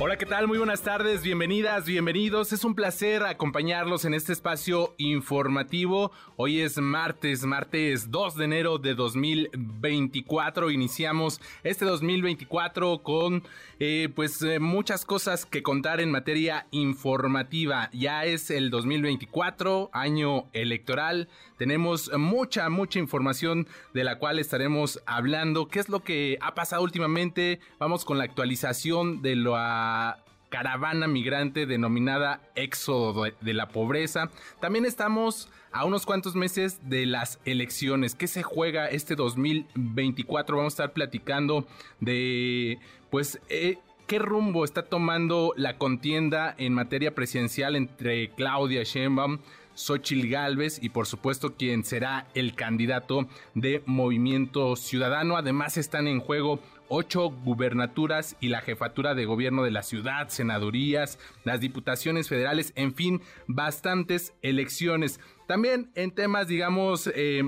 Hola, ¿qué tal? Muy buenas tardes, bienvenidas, bienvenidos. Es un placer acompañarlos en este espacio informativo. Hoy es martes, martes 2 de enero de 2024. Iniciamos este 2024 con eh, pues eh, muchas cosas que contar en materia informativa. Ya es el 2024, año electoral. Tenemos mucha, mucha información de la cual estaremos hablando. ¿Qué es lo que ha pasado últimamente? Vamos con la actualización de la caravana migrante denominada Éxodo de la Pobreza. También estamos a unos cuantos meses de las elecciones. ¿Qué se juega este 2024? Vamos a estar platicando de, pues, eh, qué rumbo está tomando la contienda en materia presidencial entre Claudia Sheinbaum Xochil Gálvez y por supuesto quien será el candidato de Movimiento Ciudadano. Además están en juego ocho gubernaturas y la jefatura de gobierno de la ciudad, senadurías, las diputaciones federales, en fin, bastantes elecciones. También en temas, digamos, eh,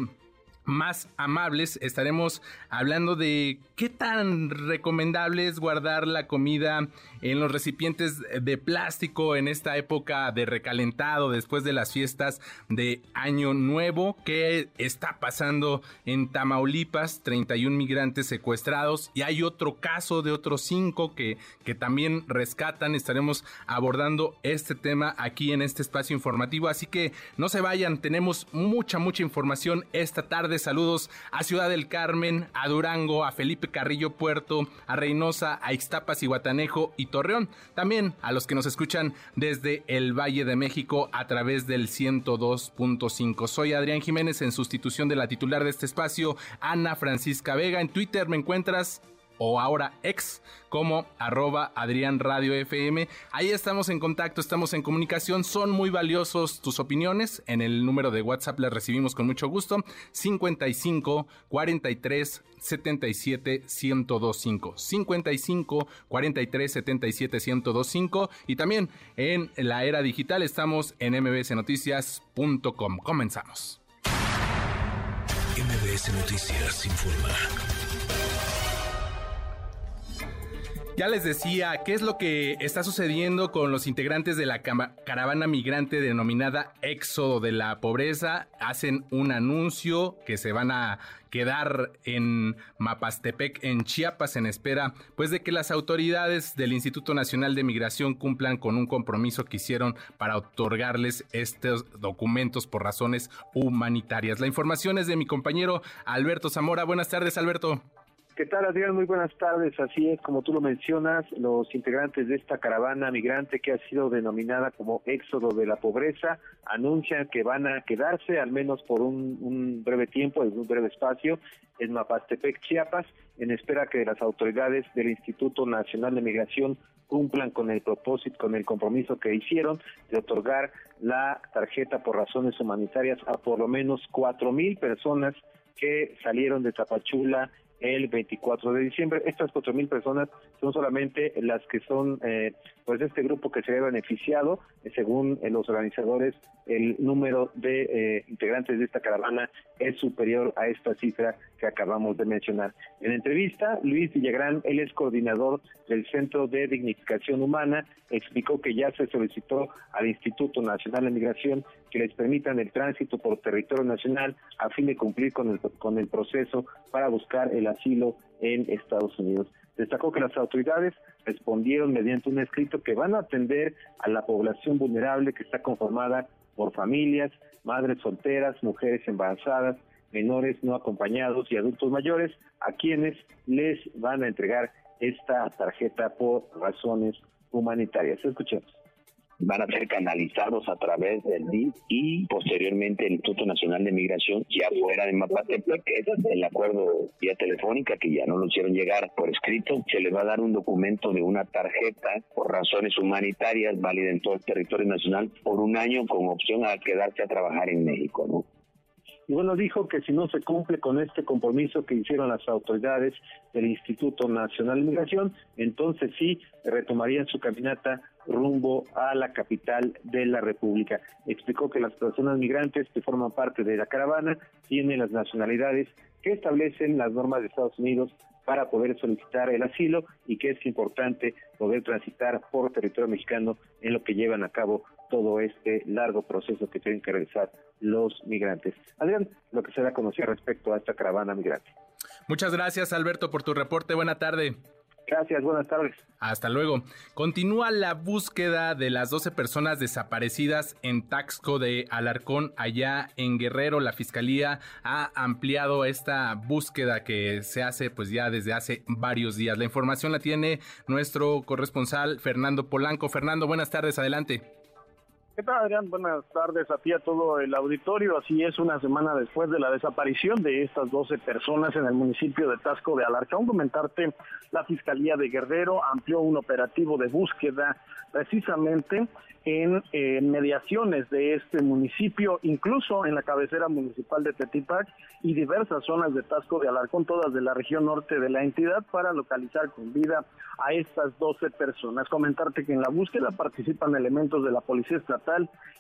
más amables, estaremos hablando de qué tan recomendable es guardar la comida en los recipientes de plástico en esta época de recalentado después de las fiestas de Año Nuevo. ¿Qué está pasando en Tamaulipas? 31 migrantes secuestrados y hay otro caso de otros cinco que, que también rescatan. Estaremos abordando este tema aquí en este espacio informativo. Así que no se vayan, tenemos mucha, mucha información esta tarde Saludos a Ciudad del Carmen, a Durango, a Felipe Carrillo Puerto, a Reynosa, a Ixtapas y Guatanejo y Torreón. También a los que nos escuchan desde el Valle de México a través del 102.5. Soy Adrián Jiménez en sustitución de la titular de este espacio, Ana Francisca Vega. En Twitter me encuentras o ahora ex como arroba Adrián Radio FM. Ahí estamos en contacto, estamos en comunicación. Son muy valiosos tus opiniones. En el número de WhatsApp las recibimos con mucho gusto. 55 43 77 1025. 55 43 77 1025. Y también en la era digital estamos en mbsnoticias.com. Comenzamos. MBS Noticias informa. Ya les decía, ¿qué es lo que está sucediendo con los integrantes de la caravana migrante denominada Éxodo de la Pobreza? Hacen un anuncio que se van a quedar en Mapastepec, en Chiapas, en espera pues de que las autoridades del Instituto Nacional de Migración cumplan con un compromiso que hicieron para otorgarles estos documentos por razones humanitarias. La información es de mi compañero Alberto Zamora. Buenas tardes, Alberto. ¿Qué tal, Adrián? Muy buenas tardes. Así es, como tú lo mencionas, los integrantes de esta caravana migrante que ha sido denominada como Éxodo de la Pobreza anuncian que van a quedarse al menos por un, breve tiempo, en un breve espacio, en Mapastepec, Chiapas, en espera que las autoridades del Instituto Nacional de Migración cumplan con el propósito, con el compromiso que hicieron de otorgar la tarjeta por razones humanitarias a por lo menos cuatro mil personas que salieron de Tapachula el 24 de diciembre. Estas cuatro mil personas son solamente las que son, eh, pues, este grupo que se ha beneficiado, eh, según eh, los organizadores, el número de eh, integrantes de esta caravana es superior a esta cifra que acabamos de mencionar. En entrevista, Luis Villagrán, él es coordinador del Centro de Dignificación Humana, explicó que ya se solicitó al Instituto Nacional de Migración que les permitan el tránsito por territorio nacional a fin de cumplir con el, con el proceso para buscar el asilo en Estados Unidos. Destacó que las autoridades respondieron mediante un escrito que van a atender a la población vulnerable que está conformada por familias, madres solteras, mujeres embarazadas, menores no acompañados y adultos mayores, a quienes les van a entregar esta tarjeta por razones humanitarias. Escuchemos van a ser canalizados a través del DIF y posteriormente el Instituto Nacional de Migración ya fuera de Mapatepec. El acuerdo vía telefónica que ya no lo hicieron llegar por escrito. Se les va a dar un documento de una tarjeta por razones humanitarias válida en todo el territorio nacional por un año con opción a quedarse a trabajar en México, ¿no? Y bueno, dijo que si no se cumple con este compromiso que hicieron las autoridades del Instituto Nacional de Migración, entonces sí retomarían su caminata rumbo a la capital de la República. Explicó que las personas migrantes que forman parte de la caravana tienen las nacionalidades que establecen las normas de Estados Unidos para poder solicitar el asilo y que es importante poder transitar por territorio mexicano en lo que llevan a cabo todo este largo proceso que tienen que realizar los migrantes. Adrián, lo que se da a conocer respecto a esta caravana migrante. Muchas gracias, Alberto, por tu reporte. Buena tarde. Gracias, buenas tardes. Hasta luego. Continúa la búsqueda de las 12 personas desaparecidas en Taxco de Alarcón, allá en Guerrero. La fiscalía ha ampliado esta búsqueda que se hace pues ya desde hace varios días. La información la tiene nuestro corresponsal Fernando Polanco. Fernando, buenas tardes, adelante. ¿Qué tal, Adrián? Buenas tardes a ti, a todo el auditorio. Así es, una semana después de la desaparición de estas 12 personas en el municipio de Tasco de Alarcón, comentarte, la Fiscalía de Guerrero amplió un operativo de búsqueda precisamente en eh, mediaciones de este municipio, incluso en la cabecera municipal de Tetipac y diversas zonas de Tasco de Alarcón, todas de la región norte de la entidad, para localizar con vida a estas 12 personas. Comentarte que en la búsqueda participan elementos de la Policía Estatal,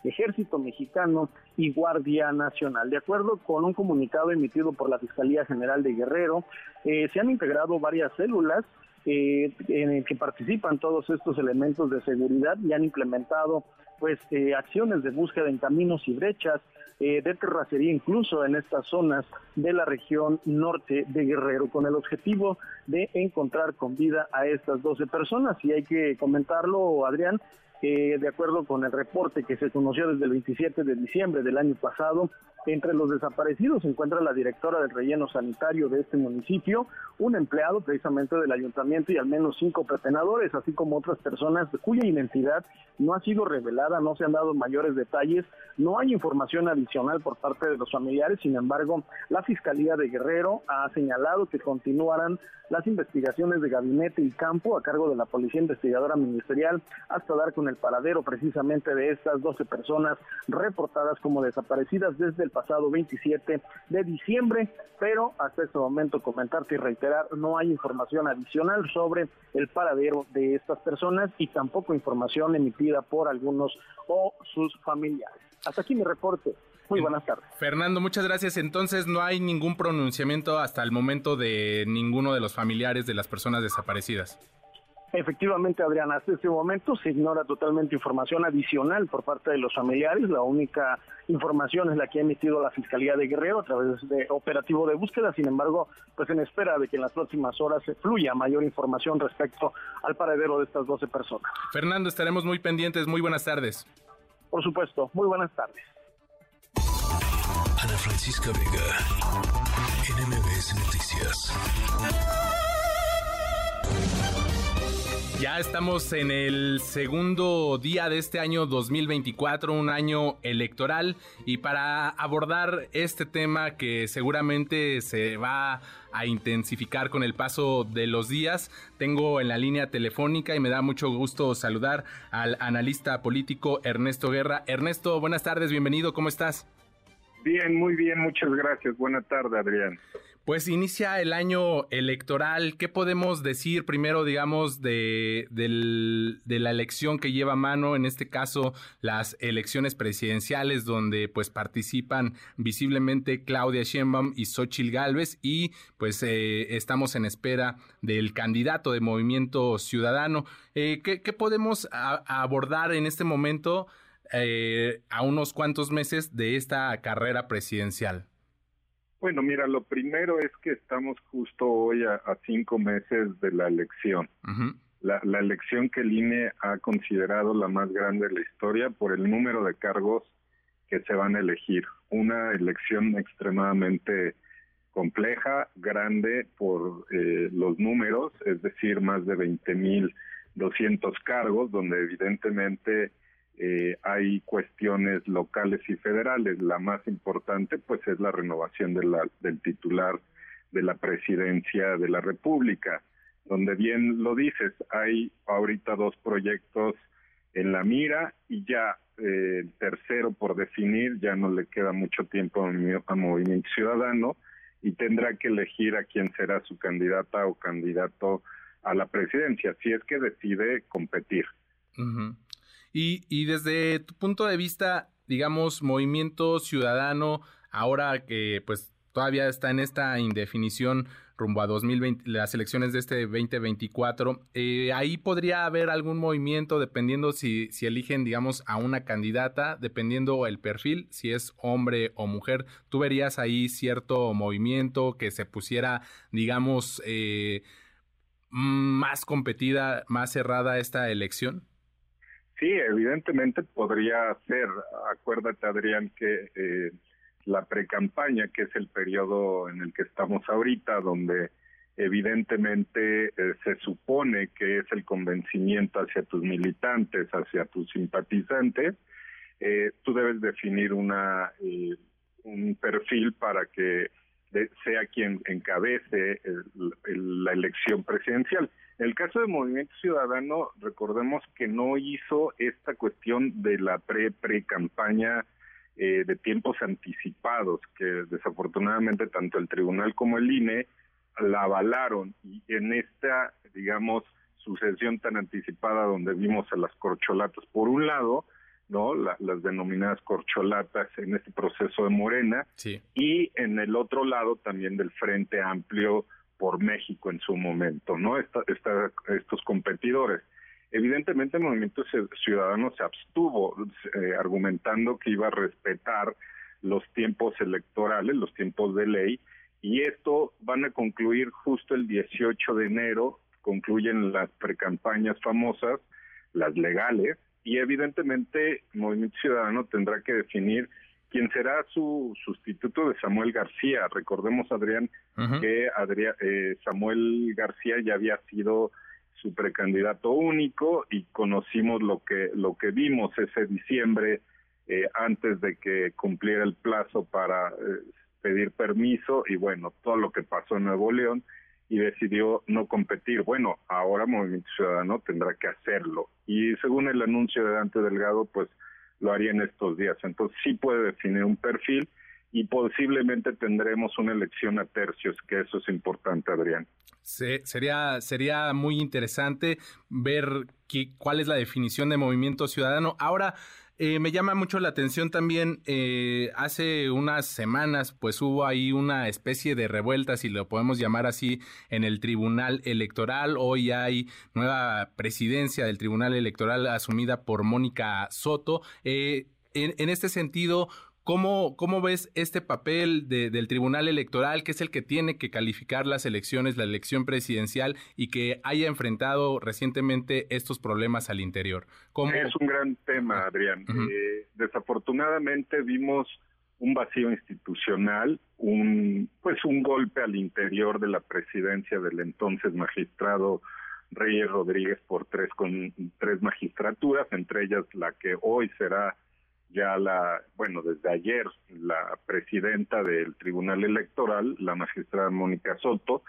Ejército Mexicano y Guardia Nacional. De acuerdo con un comunicado emitido por la Fiscalía General de Guerrero, eh, se han integrado varias células eh, en el que participan todos estos elementos de seguridad y han implementado pues eh, acciones de búsqueda en caminos y brechas, eh, de terracería incluso en estas zonas de la región norte de Guerrero, con el objetivo de encontrar con vida a estas 12 personas. Y hay que comentarlo, Adrián, de acuerdo con el reporte que se conoció desde el 27 de diciembre del año pasado, entre los desaparecidos se encuentra la directora del relleno sanitario de este municipio, un empleado precisamente del ayuntamiento y al menos cinco pretenadores, así como otras personas cuya identidad no ha sido revelada, no se han dado mayores detalles, no hay información adicional por parte de los familiares, sin embargo, la Fiscalía de Guerrero ha señalado que continuarán las investigaciones de gabinete y campo a cargo de la Policía Investigadora Ministerial hasta dar con el paradero precisamente de estas 12 personas reportadas como desaparecidas desde el pasado 27 de diciembre, pero hasta este momento comentarte y reiterar, no hay información adicional sobre el paradero de estas personas y tampoco información emitida por algunos o sus familiares. Hasta aquí mi reporte. Muy buenas tardes. Fernando, muchas gracias. Entonces, no hay ningún pronunciamiento hasta el momento de ninguno de los familiares de las personas desaparecidas. Efectivamente, Adrián, hasta este momento se ignora totalmente información adicional por parte de los familiares. La única información es la que ha emitido la Fiscalía de Guerrero a través de operativo de búsqueda. Sin embargo, pues en espera de que en las próximas horas se fluya mayor información respecto al paradero de estas 12 personas. Fernando, estaremos muy pendientes. Muy buenas tardes. Por supuesto, muy buenas tardes. Ana Francisca Vega, NMBS Noticias. Ya estamos en el segundo día de este año 2024, un año electoral, y para abordar este tema que seguramente se va a intensificar con el paso de los días, tengo en la línea telefónica y me da mucho gusto saludar al analista político Ernesto Guerra. Ernesto, buenas tardes, bienvenido, ¿cómo estás? Bien, muy bien, muchas gracias. Buenas tardes, Adrián. Pues inicia el año electoral. ¿Qué podemos decir primero, digamos, de, la elección que lleva a mano, en este caso, las elecciones presidenciales, donde pues participan visiblemente Claudia Sheinbaum y Xochil Gálvez y pues eh, estamos en espera del candidato de Movimiento Ciudadano. Eh, ¿qué, podemos abordar en este momento eh, a unos cuantos meses de esta carrera presidencial? Bueno, mira, lo primero es que estamos justo hoy a, cinco meses de la elección. la, la, elección que el INE ha considerado la más grande de la historia por el número de cargos que se van a elegir. Una elección extremadamente compleja, grande por eh, los números, es decir, más de 20.200 cargos, donde evidentemente eh, hay cuestiones locales y federales. La más importante, pues, es la renovación del titular de la presidencia de la República, donde bien lo dices, hay ahorita dos proyectos en la mira y ya eh, el tercero por definir, ya no le queda mucho tiempo a, Movimiento Ciudadano y tendrá que elegir a quién será su candidata o candidato a la presidencia, si es que decide competir y, y desde tu punto de vista, digamos, movimiento ciudadano, ahora que pues todavía está en esta indefinición rumbo a 2020, las elecciones de este 2024, eh, ahí podría haber algún movimiento dependiendo si, si eligen, digamos, a una candidata, dependiendo el perfil, si es hombre o mujer. ¿Tú verías ahí cierto movimiento que se pusiera, digamos, eh, más competida, más cerrada esta elección? Sí, evidentemente podría ser. Acuérdate, Adrián, que eh, la precampaña, que es el periodo en el que estamos ahorita, donde evidentemente eh, se supone que es el convencimiento hacia tus militantes, hacia tus simpatizantes, eh, tú debes definir una eh, un perfil para que sea quien encabece la elección presidencial. En el caso del Movimiento Ciudadano, recordemos que no hizo esta cuestión de la pre-pre-campaña eh, de tiempos anticipados que desafortunadamente tanto el tribunal como el INE la avalaron y en esta, digamos, sucesión tan anticipada donde vimos a las corcholatas por un lado, ¿no? las denominadas corcholatas en este proceso de Morena y en el otro lado también del Frente Amplio por México en su momento, ¿no? Esta, estos competidores. Evidentemente el Movimiento Ciudadano se abstuvo eh, argumentando que iba a respetar los tiempos electorales, los tiempos de ley, y esto van a concluir justo el 18 de enero, concluyen las precampañas famosas, las legales, y evidentemente Movimiento Ciudadano tendrá que definir quién será su sustituto de Samuel García. Recordemos, Adrián, que Adrián, eh, Samuel García ya había sido su precandidato único y conocimos lo que lo que vimos ese diciembre eh, antes de que cumpliera el plazo para eh, pedir permiso y bueno todo lo que pasó en Nuevo León y decidió no competir. Bueno, ahora Movimiento Ciudadano tendrá que hacerlo y según el anuncio de Dante Delgado, pues lo haría en estos días. Entonces sí puede definir un perfil y posiblemente tendremos una elección a tercios, que eso es importante, Adrián. Sí, sería, sería muy interesante ver cuál es la definición de movimiento ciudadano. Ahora, eh, me llama mucho la atención también, eh, hace unas semanas, pues hubo ahí una especie de revuelta, si lo podemos llamar así, en el Tribunal Electoral. Hoy hay nueva presidencia del Tribunal Electoral asumida por Mónica Soto. Eh, en, en, este sentido, ¿Cómo, ¿Cómo ves este papel del Tribunal Electoral, que es el que tiene que calificar las elecciones, la elección presidencial, y que haya enfrentado recientemente estos problemas al interior? Es un gran tema, Adrián. Eh, desafortunadamente vimos un vacío institucional, un pues un golpe al interior de la presidencia del entonces magistrado Reyes Rodríguez por tres con tres magistraturas, entre ellas la que hoy será ya la, bueno, desde ayer la presidenta del Tribunal Electoral, la magistrada Mónica Soto,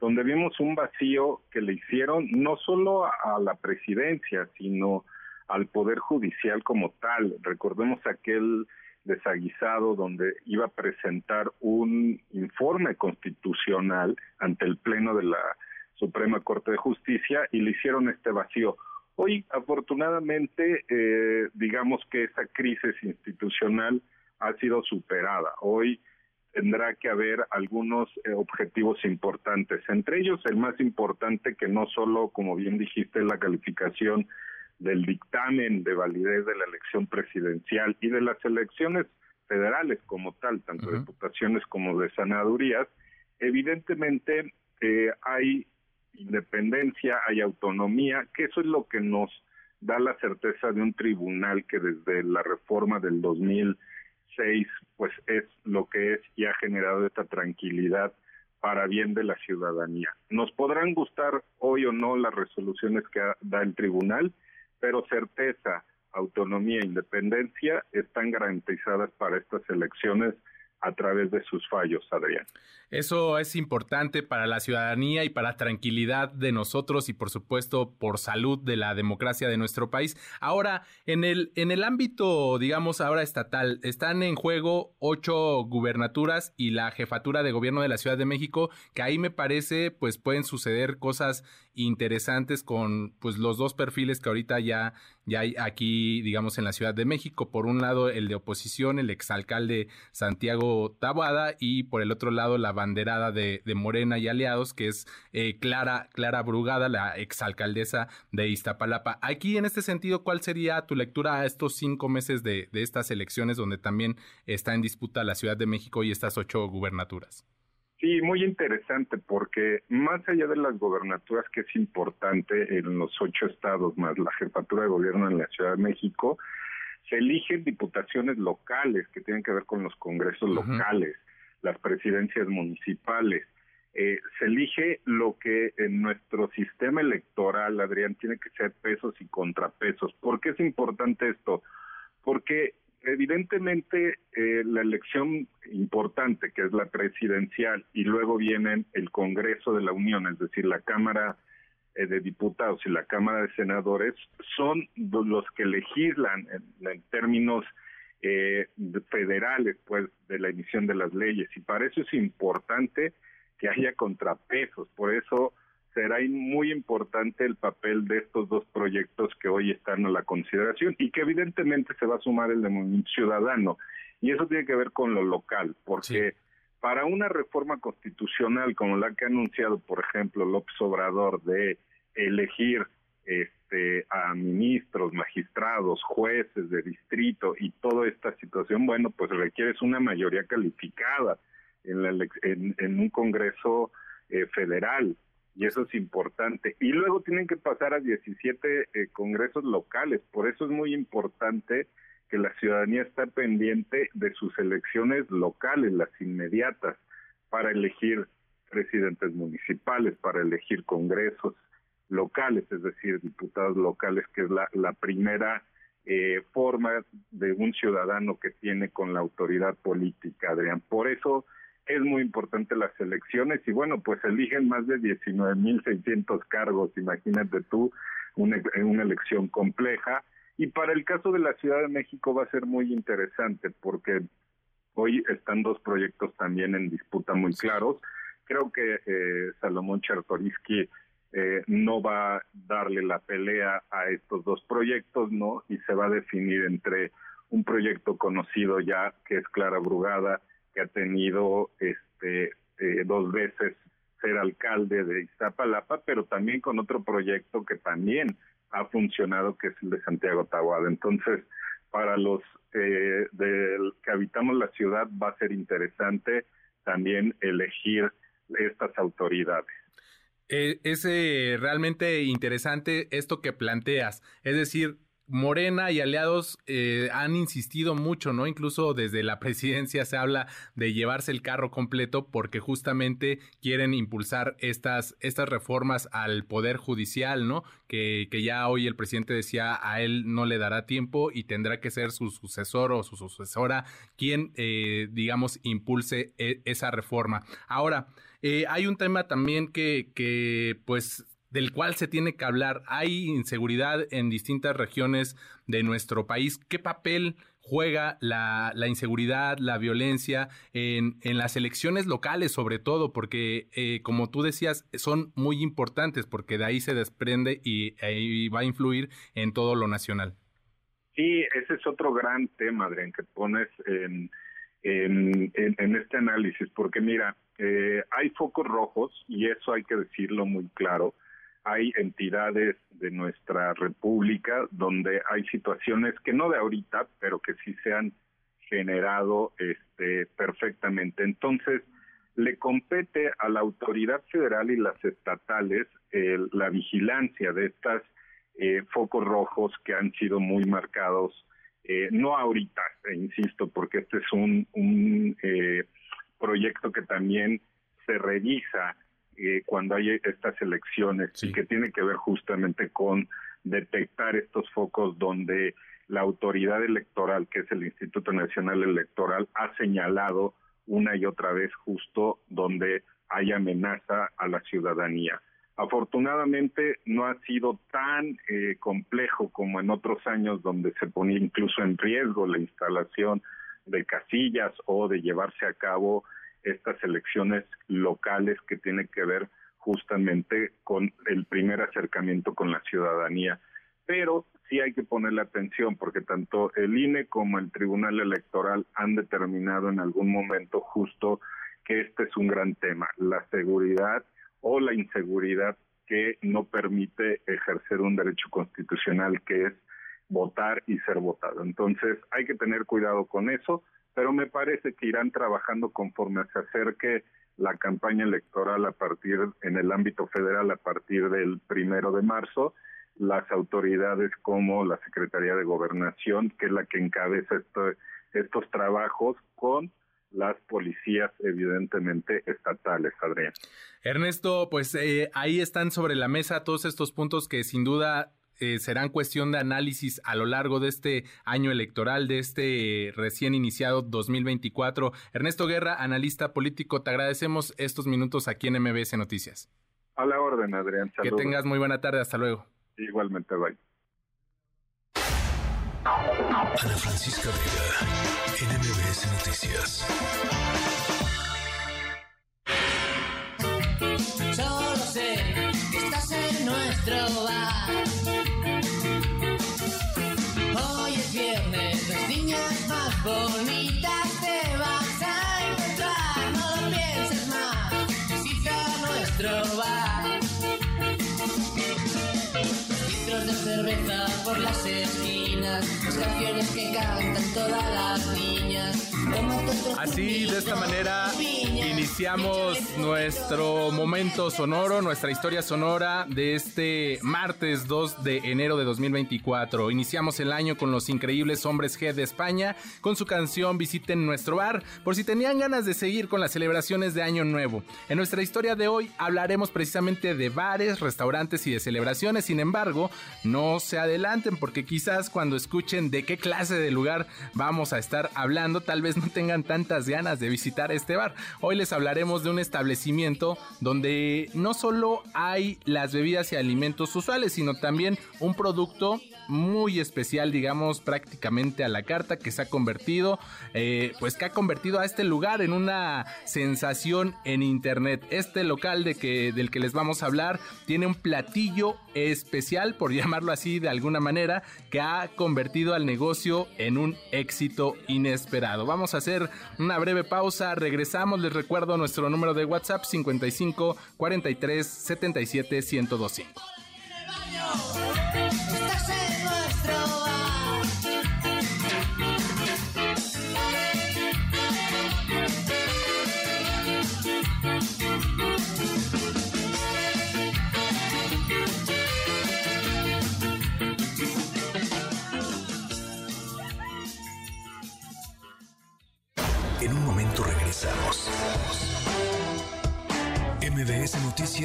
donde vimos un vacío que le hicieron no solo a la presidencia, sino al Poder Judicial como tal. Recordemos aquel desaguisado donde iba a presentar un informe constitucional ante el Pleno de la Suprema Corte de Justicia y le hicieron este vacío. Hoy, afortunadamente, eh, digamos que esa crisis institucional ha sido superada. Hoy tendrá que haber algunos eh, objetivos importantes, entre ellos el más importante que no solo, como bien dijiste, la calificación del dictamen de validez de la elección presidencial y de las elecciones federales como tal, tanto de diputaciones como de senadurías, evidentemente eh, hay independencia, hay autonomía, que eso es lo que nos da la certeza de un tribunal que desde la reforma del 2006 pues es lo que es y ha generado esta tranquilidad para bien de la ciudadanía. Nos podrán gustar hoy o no las resoluciones que da el tribunal, pero certeza, autonomía e independencia están garantizadas para estas elecciones a través de sus fallos, Adrián. Eso es importante para la ciudadanía y para tranquilidad de nosotros y por supuesto por salud de la democracia de nuestro país. Ahora, en el, en el ámbito, digamos, ahora estatal, están en juego ocho gubernaturas y la jefatura de gobierno de la Ciudad de México, que ahí me parece, pues pueden suceder cosas interesantes con pues los dos perfiles que ahorita ya, ya hay aquí, digamos, en la Ciudad de México. Por un lado, el de oposición, el exalcalde Santiago Tabuada, y por el otro lado, la banderada de, Morena y aliados, que es eh, Clara, Clara Brugada, la exalcaldesa de Iztapalapa. Aquí, en este sentido, ¿cuál sería tu lectura a estos cinco meses de, de estas elecciones donde también está en disputa la Ciudad de México y estas ocho gubernaturas? Sí, muy interesante porque más allá de las gobernaturas, que es importante en los ocho estados más la jefatura de gobierno en la Ciudad de México, se eligen diputaciones locales que tienen que ver con los congresos locales, las presidencias municipales. Eh, se elige lo que en nuestro sistema electoral, Adrián, tiene que ser pesos y contrapesos. ¿Por qué es importante esto? Porque evidentemente eh, la elección importante, que es la presidencial, y luego viene el Congreso de la Unión, es decir, la Cámara eh, de Diputados y la Cámara de Senadores, son los que legislan en, términos eh, federales, pues, de la emisión de las leyes. Y para eso es importante que haya contrapesos. Por eso será muy importante el papel de estos dos proyectos que hoy están a la consideración y que evidentemente se va a sumar el de Ciudadano. Y eso tiene que ver con lo local, porque para una reforma constitucional como la que ha anunciado, por ejemplo, López Obrador de elegir este, a ministros, magistrados, jueces de distrito y toda esta situación, bueno, pues requieres una mayoría calificada en, la, en, un Congreso eh, federal y eso es importante. Y luego tienen que pasar a 17 eh, congresos locales, por eso es muy importante que la ciudadanía esté pendiente de sus elecciones locales, las inmediatas, para elegir presidentes municipales, para elegir congresos locales, es decir, diputados locales, que es la, la primera eh, forma de un ciudadano que tiene con la autoridad política, Adrián. Por eso es muy importante las elecciones y bueno, pues eligen más de 19.600 cargos, imagínate tú, una, una elección compleja. Y para el caso de la Ciudad de México va a ser muy interesante porque hoy están dos proyectos también en disputa muy claros. Creo que eh, Salomón Chertoriski eh, no va a darle la pelea a estos dos proyectos, ¿no? Y se va a definir entre un proyecto conocido ya, que es Clara Brugada, que ha tenido este eh, dos veces ser alcalde de Iztapalapa, pero también con otro proyecto que también ha funcionado, que es el de Santiago Tahuada. Entonces, para los eh, del que habitamos la ciudad va a ser interesante también elegir estas autoridades. Eh, es realmente interesante esto que planteas, es decir, Morena y aliados eh, han insistido mucho, ¿no? Incluso desde la presidencia se habla de llevarse el carro completo porque justamente quieren impulsar estas, estas reformas al Poder Judicial, ¿no? Que, que ya hoy el presidente decía a él no le dará tiempo y tendrá que ser su sucesor o su sucesora quien, eh, digamos, impulse e, esa reforma. Ahora, eh, hay un tema también que, que pues del cual se tiene que hablar. Hay inseguridad en distintas regiones de nuestro país. ¿Qué papel juega la, inseguridad, la violencia en, en, las elecciones locales sobre todo? Porque, eh, como tú decías, son muy importantes porque de ahí se desprende y, va a influir en todo lo nacional. Sí, ese es otro gran tema, Adrián, que pones en, en, en, este análisis, porque mira, eh, hay focos rojos y eso hay que decirlo muy claro hay entidades de nuestra república donde hay situaciones que no de ahorita, pero que sí se han generado este, perfectamente. Entonces, le compete a la autoridad federal y las estatales la vigilancia de estos eh, focos rojos que han sido muy marcados, eh, no ahorita, e insisto, porque este es un, un eh, proyecto que también se revisa eh, cuando hay estas elecciones y que tiene que ver justamente con detectar estos focos donde la autoridad electoral, que es el Instituto Nacional Electoral, ha señalado una y otra vez justo donde hay amenaza a la ciudadanía. Afortunadamente no ha sido tan eh, complejo como en otros años donde se ponía incluso en riesgo la instalación de casillas o de llevarse a cabo estas elecciones locales que tienen que ver justamente con el primer acercamiento con la ciudadanía. Pero sí hay que ponerle atención porque tanto el INE como el Tribunal Electoral han determinado en algún momento justo que este es un gran tema, la seguridad o la inseguridad que no permite ejercer un derecho constitucional que es votar y ser votado. Entonces hay que tener cuidado con eso, pero me parece que irán trabajando conforme se acerque la campaña electoral a partir en el ámbito federal a partir del primero de marzo las autoridades como la Secretaría de Gobernación, que es la que encabeza estos trabajos con las policías evidentemente estatales, Adrián. Ernesto, pues eh, ahí están sobre la mesa todos estos puntos que sin duda eh, serán cuestión de análisis a lo largo de este año electoral, de este recién iniciado 2024. Ernesto Guerra, analista político, te agradecemos estos minutos aquí en MBS Noticias. A la orden, Adrián. Que tengas muy buena tarde, hasta luego. Igualmente, bye. Ana Francisca Vega, NMBS Noticias. Solo sé que estás en nuestro por las esquinas, las canciones que cantan todas las niñas. Así, de esta manera, iniciamos nuestro momento sonoro, nuestra historia sonora de este martes 2 de enero de 2024. Iniciamos el año con los increíbles hombres G de España con su canción Visiten nuestro bar, por si tenían ganas de seguir con las celebraciones de Año Nuevo. En nuestra historia de hoy hablaremos precisamente de bares, restaurantes y de celebraciones, sin embargo, no se adelanten porque quizás cuando escuchen de qué clase de lugar vamos a estar hablando, tal vez no tengan tantas ganas de visitar este bar. Hoy les hablaremos de un establecimiento donde no solo hay las bebidas y alimentos usuales, sino también un producto muy especial, digamos, prácticamente a la carta que se ha convertido, eh, pues que ha convertido a este lugar en una sensación en internet. Este local de que, del que les vamos a hablar tiene un platillo especial, por llamarlo así de alguna manera, que ha convertido al negocio en un éxito inesperado. Vamos a hacer una breve pausa, regresamos, les recuerdo nuestro número de WhatsApp 55 43 77 1025.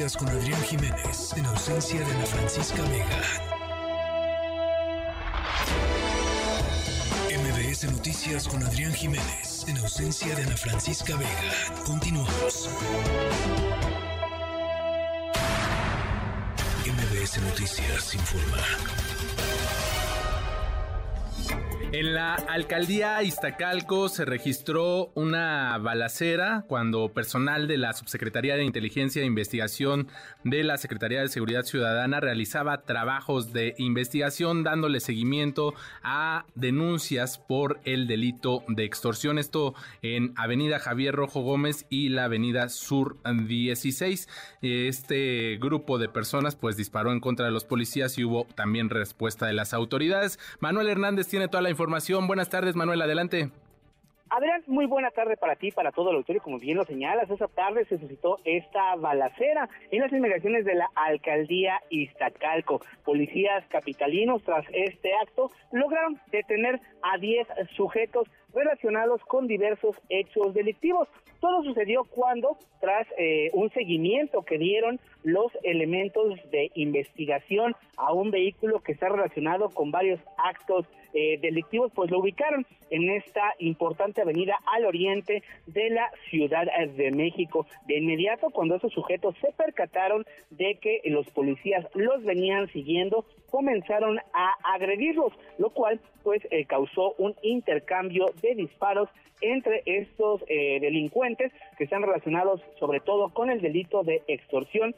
Noticias con Adrián Jiménez, en ausencia de Ana Francisca Vega. MBS Noticias con Adrián Jiménez, en ausencia de Ana Francisca Vega. Continuamos. MBS Noticias informa. En la alcaldía Iztacalco se registró una balacera cuando personal de la Subsecretaría de Inteligencia e Investigación de la Secretaría de Seguridad Ciudadana realizaba trabajos de investigación dándole seguimiento a denuncias por el delito de extorsión. Esto en Avenida Javier Rojo Gómez y la Avenida Sur 16. Este grupo de personas pues disparó en contra de los policías y hubo también respuesta de las autoridades. Manuel Hernández tiene toda la información. Buenas tardes, Manuel, adelante. Adrián, muy buena tarde para ti, para todo el auditorio. Como bien lo señalas, esa tarde se suscitó esta balacera en las inmediaciones de la alcaldía Iztacalco. Policías capitalinos, tras este acto, lograron detener a 10 sujetos relacionados con diversos hechos delictivos. Todo sucedió cuando, tras eh, un seguimiento que dieron los elementos de investigación a un vehículo que está relacionado con varios actos eh, delictivos, pues lo ubicaron en esta importante avenida al oriente de la Ciudad de México. De inmediato, cuando esos sujetos se percataron de que los policías los venían siguiendo, comenzaron a agredirlos, lo cual pues eh, causó un intercambio de disparos entre estos eh, delincuentes que están relacionados sobre todo con el delito de extorsión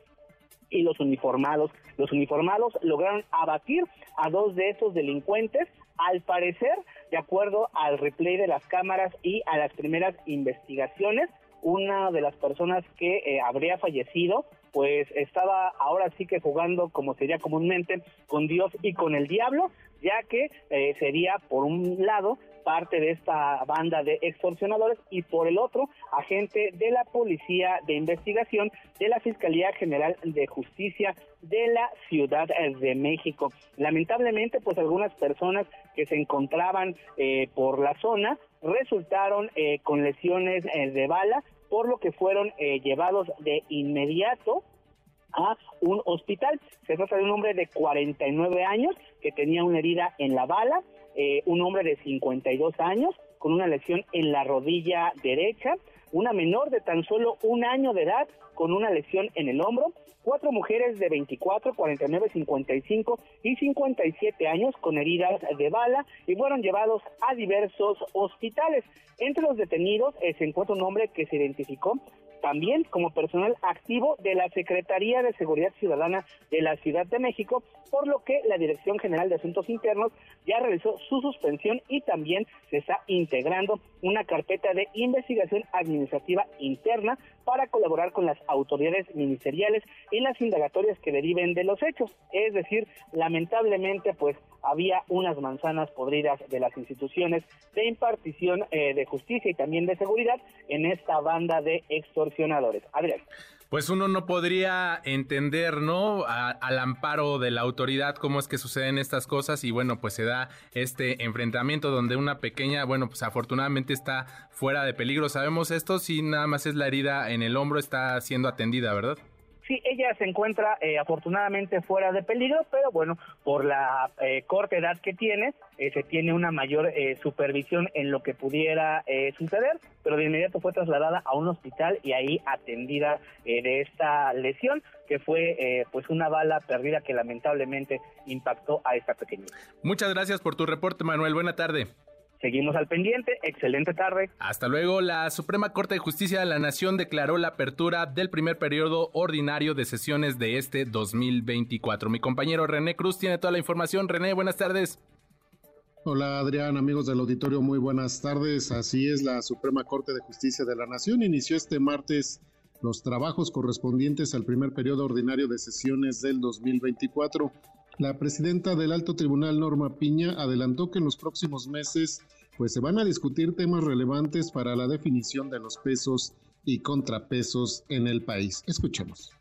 y los uniformados. Los uniformados lograron abatir a dos de esos delincuentes, al parecer, de acuerdo al replay de las cámaras y a las primeras investigaciones, una de las personas que eh, habría fallecido pues estaba ahora sí que jugando como sería comúnmente con Dios y con el diablo, ya que eh, sería por un lado parte de esta banda de extorsionadores y por el otro agente de la Policía de Investigación de la Fiscalía General de Justicia de la Ciudad de México. Lamentablemente, pues algunas personas que se encontraban eh, por la zona resultaron eh, con lesiones de bala, por lo que fueron llevados de inmediato a un hospital. Se trata de un hombre de 49 años que tenía una herida en la bala, eh, un hombre de 52 años con una lesión en la rodilla derecha, una menor de tan solo un año de edad con una lesión en el hombro, cuatro mujeres de 24, 49, 55 y 57 años con heridas de bala y fueron llevados a diversos hospitales. Entre los detenidos eh, se encuentra un hombre que se identificó también como personal activo de la Secretaría de Seguridad Ciudadana de la Ciudad de México, por lo que la Dirección General de Asuntos Internos ya realizó su suspensión y también se está integrando una carpeta de investigación administrativa interna para colaborar con las autoridades ministeriales en las indagatorias que deriven de los hechos. Es decir, lamentablemente, pues había unas manzanas podridas de las instituciones de impartición eh, de justicia y también de seguridad en esta banda de extorsionadores. Adrián. Pues uno no podría entender, ¿no? al amparo de la autoridad cómo es que suceden estas cosas y bueno, pues se da este enfrentamiento donde una pequeña, bueno, pues afortunadamente está fuera de peligro. Sabemos esto, si nada más es la herida en el hombro, está siendo atendida, ¿verdad? Sí, ella se encuentra eh, afortunadamente fuera de peligro, pero bueno, por la eh, corta edad que tiene, eh, se tiene una mayor supervisión en lo que pudiera suceder, pero de inmediato fue trasladada a un hospital y ahí atendida de esta lesión, que fue pues una bala perdida que lamentablemente impactó a esta pequeña. Muchas gracias por tu reporte, Manuel. Buena tarde. Seguimos al pendiente. Excelente tarde. Hasta luego. La Suprema Corte de Justicia de la Nación declaró la apertura del primer periodo ordinario de sesiones de este 2024. Mi compañero René Cruz tiene toda la información. René, buenas tardes. Hola Adrián, amigos del auditorio, muy buenas tardes. Así es, la Suprema Corte de Justicia de la Nación inició este martes los trabajos correspondientes al primer periodo ordinario de sesiones del 2024. La presidenta del Alto Tribunal, Norma Piña, adelantó que en los próximos meses pues, se van a discutir temas relevantes para la definición de los pesos y contrapesos en el país. Escuchemos.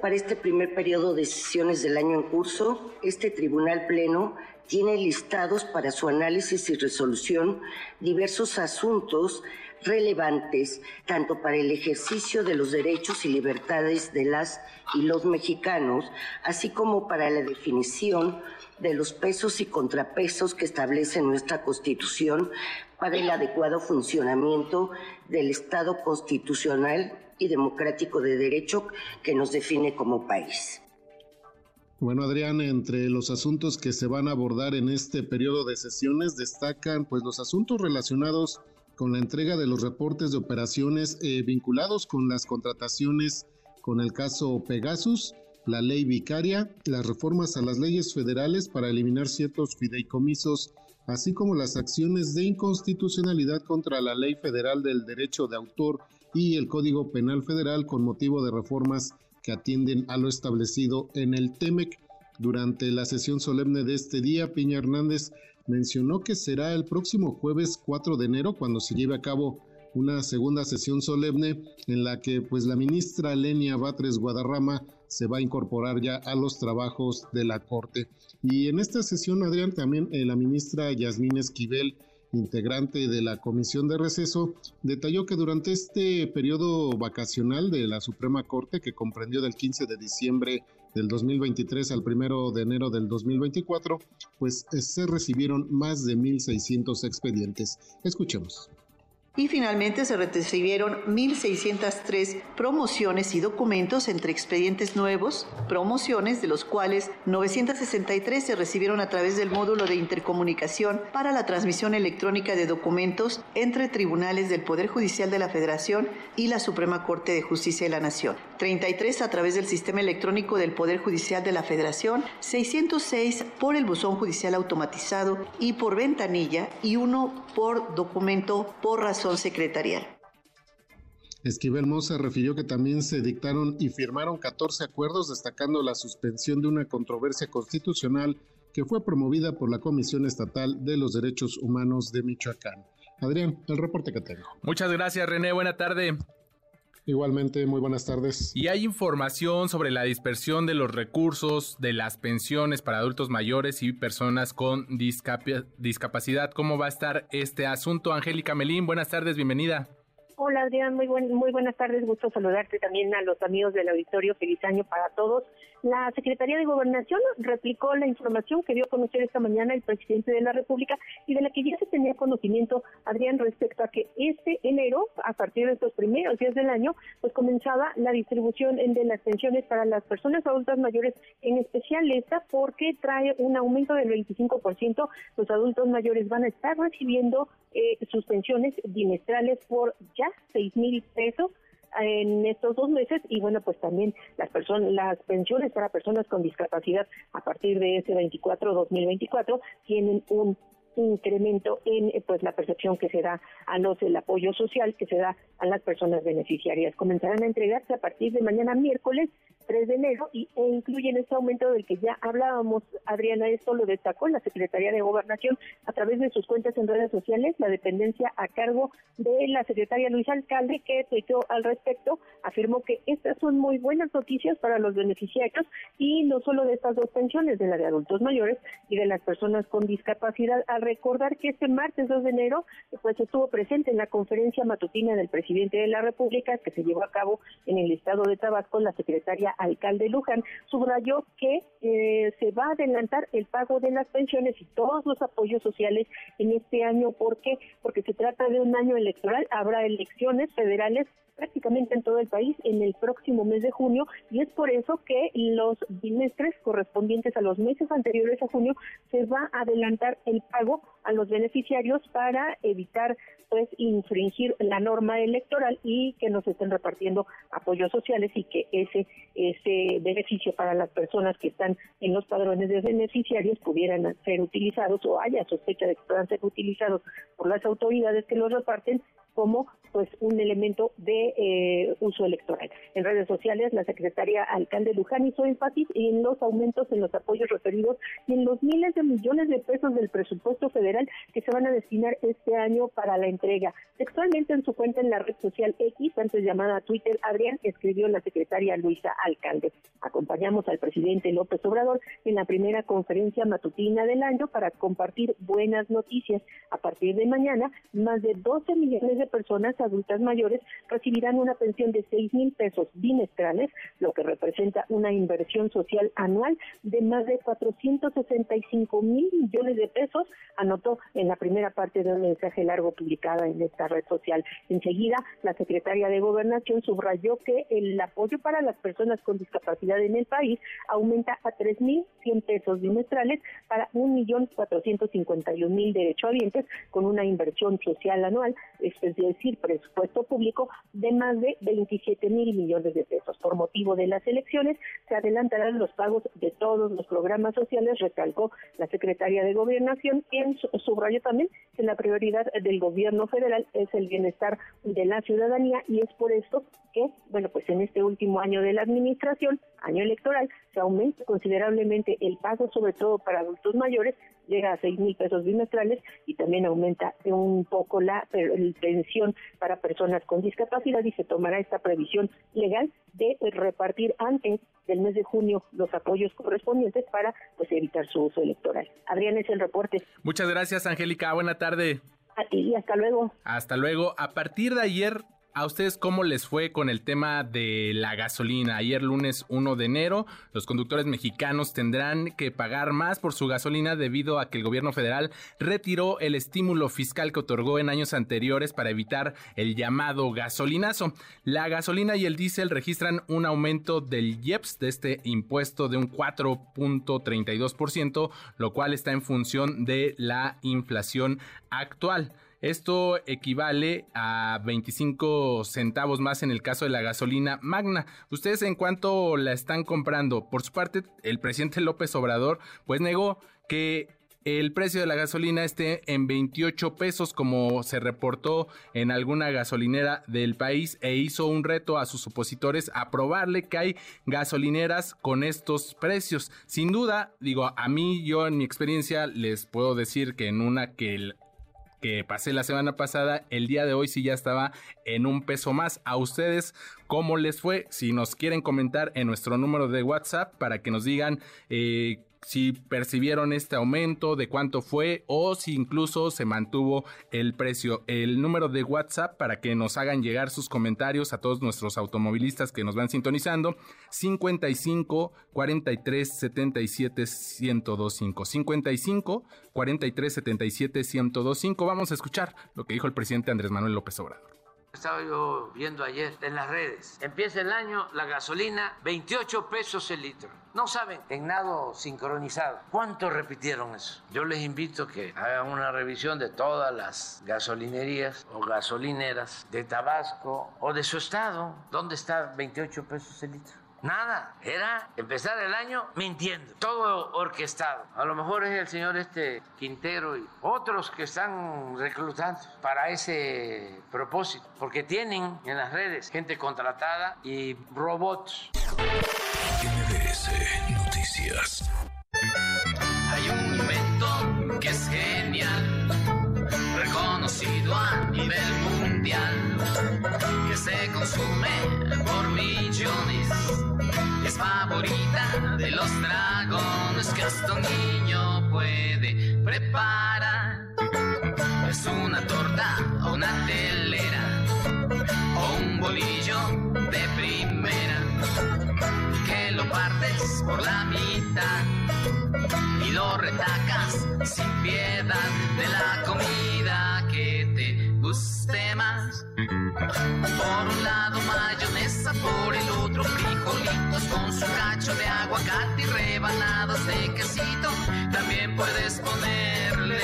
Para este primer periodo de sesiones del año en curso, este Tribunal Pleno tiene listados para su análisis y resolución diversos asuntos relevantes tanto para el ejercicio de los derechos y libertades de las y los mexicanos, así como para la definición de los pesos y contrapesos que establece nuestra Constitución para el adecuado funcionamiento del Estado constitucional y democrático de derecho que nos define como país. Bueno, Adrián, entre los asuntos que se van a abordar en este periodo de sesiones destacan pues los asuntos relacionados con la entrega de los reportes de operaciones eh, vinculados con las contrataciones con el caso Pegasus, la ley vicaria, las reformas a las leyes federales para eliminar ciertos fideicomisos, así como las acciones de inconstitucionalidad contra la ley federal del derecho de autor y el Código Penal Federal con motivo de reformas que atienden a lo establecido en el TEMEC. Durante la sesión solemne de este día, Piña Hernández mencionó que será el próximo jueves 4 de enero cuando se lleve a cabo una segunda sesión solemne en la que pues la ministra Lenia Batres Guadarrama se va a incorporar ya a los trabajos de la Corte. Y en esta sesión, Adrián, también eh, la ministra Yasmín Esquivel, integrante de la Comisión de Receso, detalló que durante este periodo vacacional de la Suprema Corte, que comprendió del 15 de diciembre del 2023 al 1 de enero del 2024, pues eh, se recibieron más de 1.600 expedientes. Escuchemos. Y finalmente se recibieron 1.603 promociones y documentos entre expedientes nuevos, promociones de los cuales 963 se recibieron a través del módulo de intercomunicación para la transmisión electrónica de documentos entre tribunales del Poder Judicial de la Federación y la Suprema Corte de Justicia de la Nación, 33 a través del sistema electrónico del Poder Judicial de la Federación, 606 por el buzón judicial automatizado y por ventanilla y uno por documento por razón son secretarial. Esquivel Moza refirió que también se dictaron y firmaron 14 acuerdos destacando la suspensión de una controversia constitucional que fue promovida por la Comisión Estatal de los Derechos Humanos de Michoacán. Adrián, el reporte que tengo. Muchas gracias, René. Buena tarde. Igualmente, muy buenas tardes. Y hay información sobre la dispersión de los recursos de las pensiones para adultos mayores y personas con discapacidad. ¿Cómo va a estar este asunto? Angélica Melín, buenas tardes, bienvenida. Hola Adrián, muy, buen, muy buenas tardes, gusto saludarte también a los amigos del auditorio, feliz año para todos. La Secretaría de Gobernación replicó la información que dio a conocer esta mañana el presidente de la República y de la que ya se tenía conocimiento, Adrián, respecto a que este enero, a partir de estos primeros días del año, pues comenzaba la distribución de las pensiones para las personas adultas mayores, en especial esta, porque trae un aumento del 25%. Los adultos mayores van a estar recibiendo eh, sus pensiones bimestrales por ya seis mil pesos en estos dos meses y bueno pues también las personas las pensiones para personas con discapacidad a partir de ese 24 2024 tienen un incremento en eh, pues la percepción que se da a los el apoyo social que se da a las personas beneficiarias. Comenzarán a entregarse a partir de mañana miércoles 3 de enero y, e incluyen este aumento del que ya hablábamos. Adriana, esto lo destacó la Secretaría de Gobernación a través de sus cuentas en redes sociales, la dependencia a cargo de la secretaria Luisa Alcalde, que tuiteó al respecto, afirmó que estas son muy buenas noticias para los beneficiarios y no solo de estas dos pensiones, de la de adultos mayores y de las personas con discapacidad, al recordar que este martes 2 de enero pues estuvo presente en la conferencia matutina del presidente de la República que se llevó a cabo en el estado de Tabasco la secretaria alcalde Luján, subrayó que eh, se va a adelantar el pago de las pensiones y todos los apoyos sociales en este año. ¿Por qué? Porque se trata de un año electoral, habrá elecciones federales prácticamente en todo el país en el próximo mes de junio y es por eso que los bimestres correspondientes a los meses anteriores a junio se va a adelantar el pago a los beneficiarios para evitar pues infringir la norma electoral y que no se estén repartiendo apoyos sociales y que ese ese beneficio para las personas que están en los padrones de beneficiarios pudieran ser utilizados o haya sospecha de que puedan ser utilizados por las autoridades que los reparten como pues un elemento de eh, uso electoral. En redes sociales, la secretaria alcalde Luján hizo énfasis en los aumentos en los apoyos referidos y en los miles de millones de pesos del presupuesto federal que se van a destinar este año para la entrega. Textualmente en su cuenta en la red social X, antes llamada Twitter, Adrián escribió la secretaria Luisa Alcalde. Acompañamos al presidente López Obrador en la primera conferencia matutina del año para compartir buenas noticias. A partir de mañana, más de 12 millones personas adultas mayores recibirán una pensión de 6 mil pesos bimestrales, lo que representa una inversión social anual de más de 465 mil millones de pesos, anotó en la primera parte de un mensaje largo publicada en esta red social. Enseguida, la secretaria de Gobernación subrayó que el apoyo para las personas con discapacidad en el país aumenta a 3.100 pesos bimestrales para 1.451.000 derechohabientes con una inversión social anual, es decir, presupuesto público de más de 27 mil millones de pesos. Por motivo de las elecciones, se adelantarán los pagos de todos los programas sociales, recalcó la secretaria de Gobernación, quien subrayó también que la prioridad del gobierno federal es el bienestar de la ciudadanía y es por esto que, bueno, pues en este último año de la administración, año electoral, se aumenta considerablemente el pago, sobre todo para adultos mayores, llega a 6 mil pesos bimestrales y también aumenta un poco la pensión para personas con discapacidad y se tomará esta previsión legal de repartir antes del mes de junio los apoyos correspondientes para pues evitar su uso electoral. Adrián es el reporte. Muchas gracias, Angélica. Buena tarde. A ti y hasta luego. Hasta luego. A partir de ayer ¿A ustedes cómo les fue con el tema de la gasolina? Ayer lunes 1 de enero, los conductores mexicanos tendrán que pagar más por su gasolina debido a que el gobierno federal retiró el estímulo fiscal que otorgó en años anteriores para evitar el llamado gasolinazo. La gasolina y el diésel registran un aumento del IEPS de este impuesto de un 4.32%, lo cual está en función de la inflación actual. Esto equivale a 25 centavos más en el caso de la gasolina magna. ¿Ustedes en cuánto la están comprando? Por su parte, el presidente López Obrador pues negó que el precio de la gasolina esté en 28 pesos como se reportó en alguna gasolinera del país e hizo un reto a sus opositores a probarle que hay gasolineras con estos precios. Sin duda, digo, a mí yo en mi experiencia les puedo decir que en una que que pasé la semana pasada, el día de hoy sí ya estaba en un peso más. A ustedes, ¿cómo les fue? Si nos quieren comentar en nuestro número de WhatsApp para que nos digan eh, si percibieron este aumento, de cuánto fue o si incluso se mantuvo el precio. El número de WhatsApp para que nos hagan llegar sus comentarios a todos nuestros automovilistas que nos van sintonizando 55 43 77 1025 55 43 77 1025. Vamos a escuchar lo que dijo el presidente Andrés Manuel López Obrador. Estaba yo viendo ayer en las redes. Empieza el año la gasolina 28 pesos el litro. No saben, en nado sincronizado. ¿Cuánto repitieron eso? Yo les invito que hagan una revisión de todas las gasolinerías o gasolineras de Tabasco o de su estado. ¿Dónde está 28 pesos el litro? Nada, era empezar el año mintiendo, todo orquestado. A lo mejor es el señor este Quintero y otros que están reclutando para ese propósito, porque tienen en las redes gente contratada y robots. MBS Noticias. Hay un invento que es genial, reconocido a nivel mundial, se consume por millones. Es favorita de los dragones que hasta un niño puede preparar. Es una torta o una telera o un bolillo de primera que lo partes por la mitad y lo retacas sin piedad de la comida que te guste más. Por un lado mayonesa, por el otro frijolitos con su cacho de aguacate y rebanadas de quesito. También puedes ponerle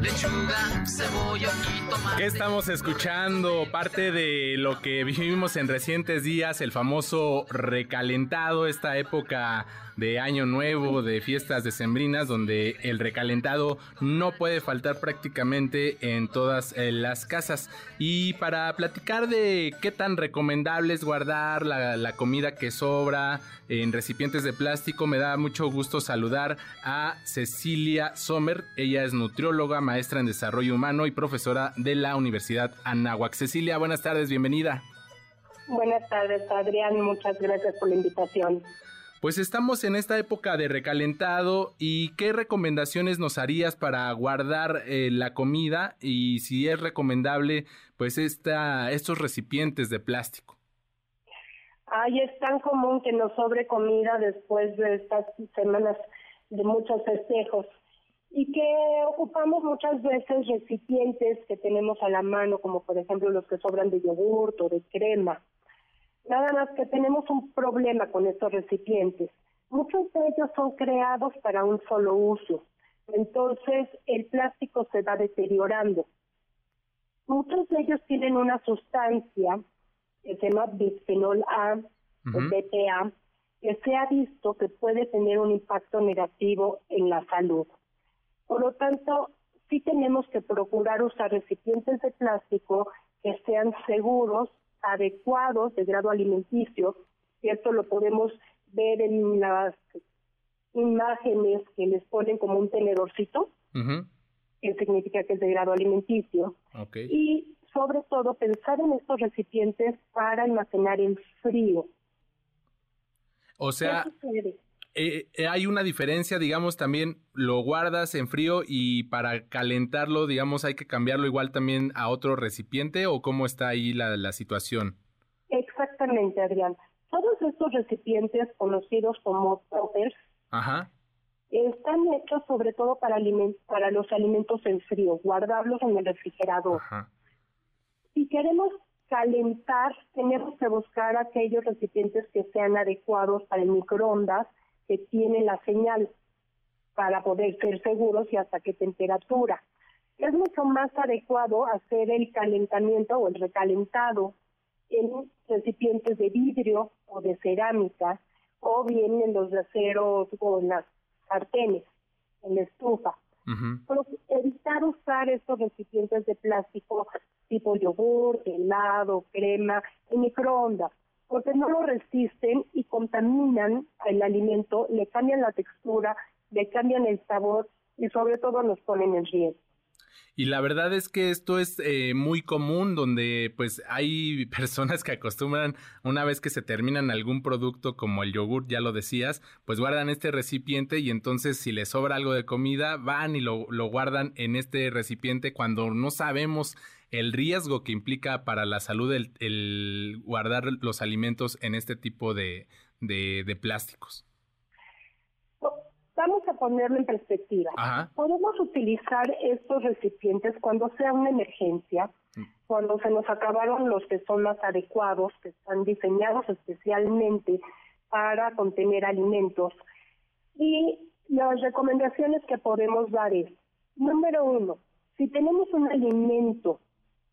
lechuga, cebolla y tomate. ¿Qué estamos escuchando? Parte de lo que vivimos en recientes días, el famoso recalentado, esta época de año nuevo, de fiestas decembrinas, donde el recalentado no puede faltar prácticamente en todas eh, las casas. Y para platicar de qué tan recomendable es guardar la, comida que sobra en recipientes de plástico, me da mucho gusto saludar a Cecilia Sommer. Ella es nutrióloga, maestra en desarrollo humano y profesora de la Universidad Anáhuac. Cecilia, buenas tardes, bienvenida. Buenas tardes, Adrián. Muchas gracias por la invitación. Pues estamos en esta época de recalentado y qué recomendaciones nos harías para guardar eh, la comida y si es recomendable pues esta, estos recipientes de plástico. Ay, es tan común que nos sobre comida después de estas semanas de muchos festejos y que ocupamos muchas veces recipientes que tenemos a la mano, como por ejemplo los que sobran de yogurt o de crema. Nada más que tenemos un problema con estos recipientes. Muchos de ellos son creados para un solo uso. Entonces el plástico se va deteriorando. Muchos de ellos tienen una sustancia que se llama bisfenol A o BPA, que se ha visto que puede tener un impacto negativo en la salud. Por lo tanto, sí tenemos que procurar usar recipientes de plástico que sean seguros, adecuados de grado alimenticio, y esto lo podemos ver en las imágenes que les ponen como un tenedorcito, que significa que es de grado alimenticio, Okay. y sobre todo pensar en estos recipientes para almacenar el frío. O sea, ¿Qué sucede? Eh, eh, hay una diferencia, digamos, también lo guardas en frío y para calentarlo, digamos, hay que cambiarlo igual también a otro recipiente o cómo está ahí la, la situación. Exactamente, Adrián. Todos estos recipientes conocidos como toppers están hechos sobre todo para, para los alimentos en frío, guardarlos en el refrigerador. Si queremos calentar, tenemos que buscar aquellos recipientes que sean adecuados para el microondas, que tienen la señal para poder ser seguros y hasta qué temperatura. Es mucho más adecuado hacer el calentamiento o el recalentado en recipientes de vidrio o de cerámica o bien en los de acero o en las sartenes, en la estufa. evitar usar estos recipientes de plástico tipo yogur, helado, crema, en microondas, porque no lo resisten y contaminan el alimento, le cambian la textura, le cambian el sabor y sobre todo nos ponen en riesgo. Y la verdad es que esto es eh, muy común donde pues hay personas que acostumbran una vez que se terminan algún producto como el yogur, ya lo decías, pues guardan este recipiente y entonces si les sobra algo de comida van y lo, lo guardan en este recipiente cuando no sabemos el riesgo que implica para la salud el, guardar los alimentos en este tipo de, de plásticos. Vamos a ponerlo en perspectiva. Podemos utilizar estos recipientes cuando sea una emergencia, mm. cuando se nos acabaron los que son más adecuados, que están diseñados especialmente para contener alimentos. Y las recomendaciones que podemos dar es, número uno, si tenemos un alimento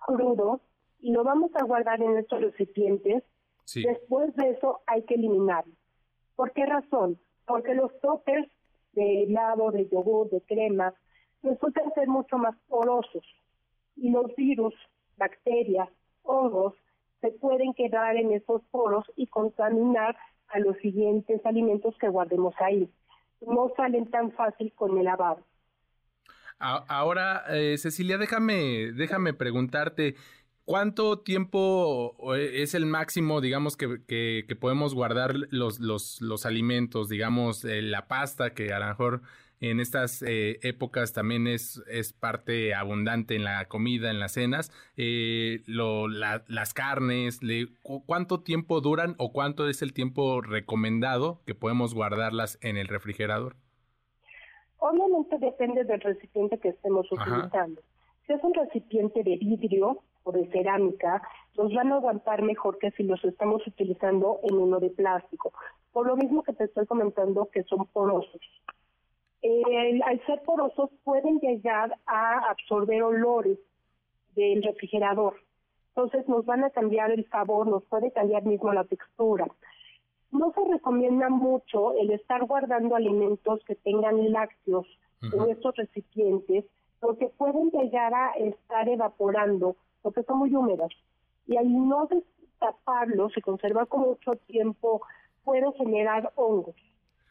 crudo y lo vamos a guardar en estos recipientes, después de eso hay que eliminarlo. ¿Por qué razón? Porque los toppers de helado, de yogur, de crema, resultan ser mucho más porosos y los virus, bacterias, hongos se pueden quedar en esos poros y contaminar a los siguientes alimentos que guardemos ahí. No salen tan fácil con el lavado. Ahora, eh, Cecilia, déjame, déjame preguntarte, ¿Cuánto tiempo es el máximo, digamos, que, que, podemos guardar los, los, los alimentos, digamos, eh, la pasta, que a lo mejor en estas eh, épocas también es, es parte abundante en la comida, en las cenas, eh, lo, las carnes, ¿cuánto tiempo duran o cuánto es el tiempo recomendado que podemos guardarlas en el refrigerador? Obviamente depende del recipiente que estemos utilizando. Si es un recipiente de vidrio, o de cerámica nos van a aguantar mejor que si los estamos utilizando en uno de plástico. Por lo mismo que te estoy comentando que son porosos. al ser porosos pueden llegar a absorber olores del refrigerador. Entonces nos van a cambiar el sabor, nos puede cambiar mismo la textura. No se recomienda mucho el estar guardando alimentos que tengan lácteos en estos recipientes porque pueden llegar a estar evaporando porque son muy húmedas. Y al no destaparlos y conservar con mucho tiempo, puede generar hongos.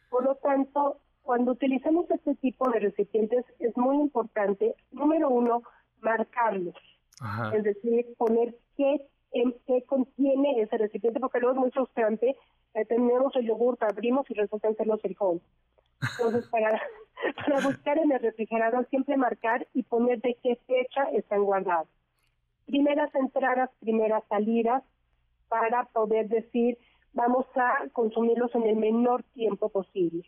Por lo tanto, cuando utilizamos este tipo de recipientes es muy importante, número uno, marcarlos. Es decir, poner qué, en, qué contiene ese recipiente, porque luego es muy frustrante. Eh, tenemos el yogur, abrimos y resulta ser los frijoles. Entonces, para, para buscar en el refrigerador, siempre marcar y poner de qué fecha están guardados primeras entradas, primeras salidas, para poder decir, vamos a consumirlos en el menor tiempo posible.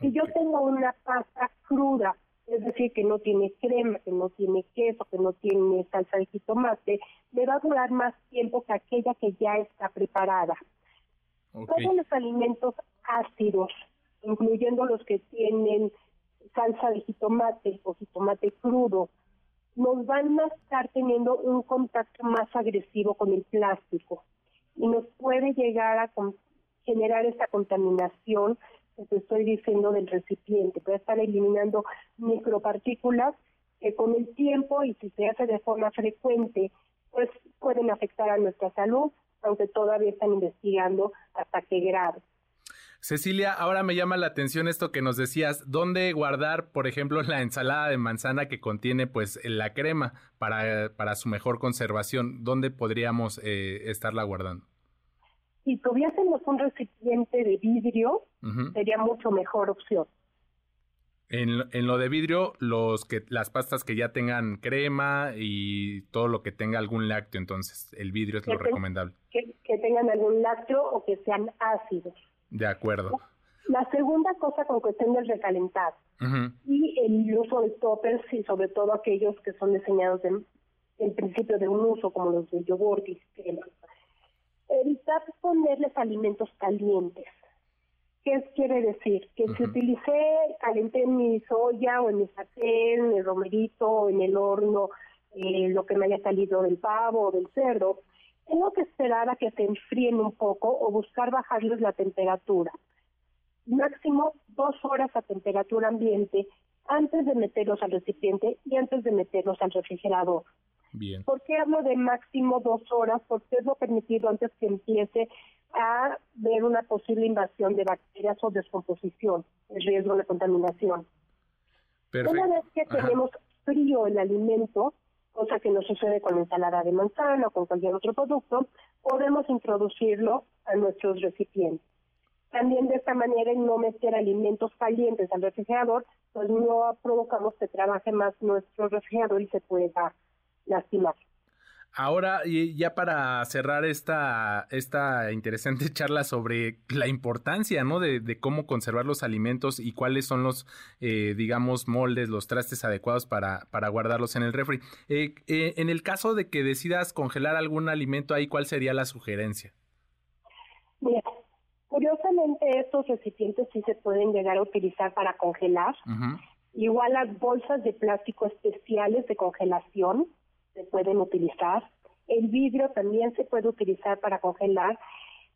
Si yo tengo una pasta cruda, es decir, que no tiene crema, que no tiene queso, que no tiene salsa de jitomate, me va a durar más tiempo que aquella que ya está preparada. Todos los alimentos ácidos, incluyendo los que tienen salsa de jitomate o jitomate crudo, nos van a estar teniendo un contacto más agresivo con el plástico y nos puede llegar a generar esta contaminación que te estoy diciendo del recipiente, puede estar eliminando micropartículas que con el tiempo y si se hace de forma frecuente, pues pueden afectar a nuestra salud, aunque todavía están investigando hasta qué grado. Cecilia, ahora me llama la atención esto que nos decías, ¿dónde guardar, por ejemplo, la ensalada de manzana que contiene pues la crema para, para su mejor conservación? ¿Dónde podríamos eh, estarla guardando? Si tuviésemos un recipiente de vidrio, sería mucho mejor opción. En, en, lo de vidrio, los que las pastas que ya tengan crema y todo lo que tenga algún lácteo, entonces el vidrio es lo recomendable. Que, tengan algún lácteo o que sean ácidos. De acuerdo. La segunda cosa con cuestión del recalentado y el uso de toppers y sobre todo aquellos que son diseñados en, en principio de un uso como los de yogur y Evitar ponerles alimentos calientes ¿Qué quiere decir? Que si utilicé, calenté mi soya o en mi sartén, en el romerito, en el horno, eh, lo que me haya salido del pavo o del cerdo, tengo que esperar a que se enfríen un poco o buscar bajarles la temperatura. Máximo dos horas a temperatura ambiente antes de meterlos al recipiente y antes de meterlos al refrigerador. Bien. ¿Por qué hablo de máximo dos horas? Porque es lo permitido antes que empiece a ver una posible invasión de bacterias o descomposición, el riesgo de contaminación. Una vez que tenemos frío el alimento, cosa que no sucede con la ensalada de manzana o con cualquier otro producto, podemos introducirlo a nuestros recipientes. También de esta manera, en no meter alimentos calientes al refrigerador, pues no provocamos que trabaje más nuestro refrigerador y se pueda lastimar. Ahora, ya para cerrar esta, esta interesante charla sobre la importancia, ¿no? De, cómo conservar los alimentos y cuáles son los, eh, digamos, moldes, los trastes adecuados para, para guardarlos en el refri. Eh, eh, en el caso de que decidas congelar algún alimento ahí, ¿cuál sería la sugerencia? Mira, curiosamente estos recipientes sí se pueden llegar a utilizar para congelar. Igual las bolsas de plástico especiales de congelación se pueden utilizar. El vidrio también se puede utilizar para congelar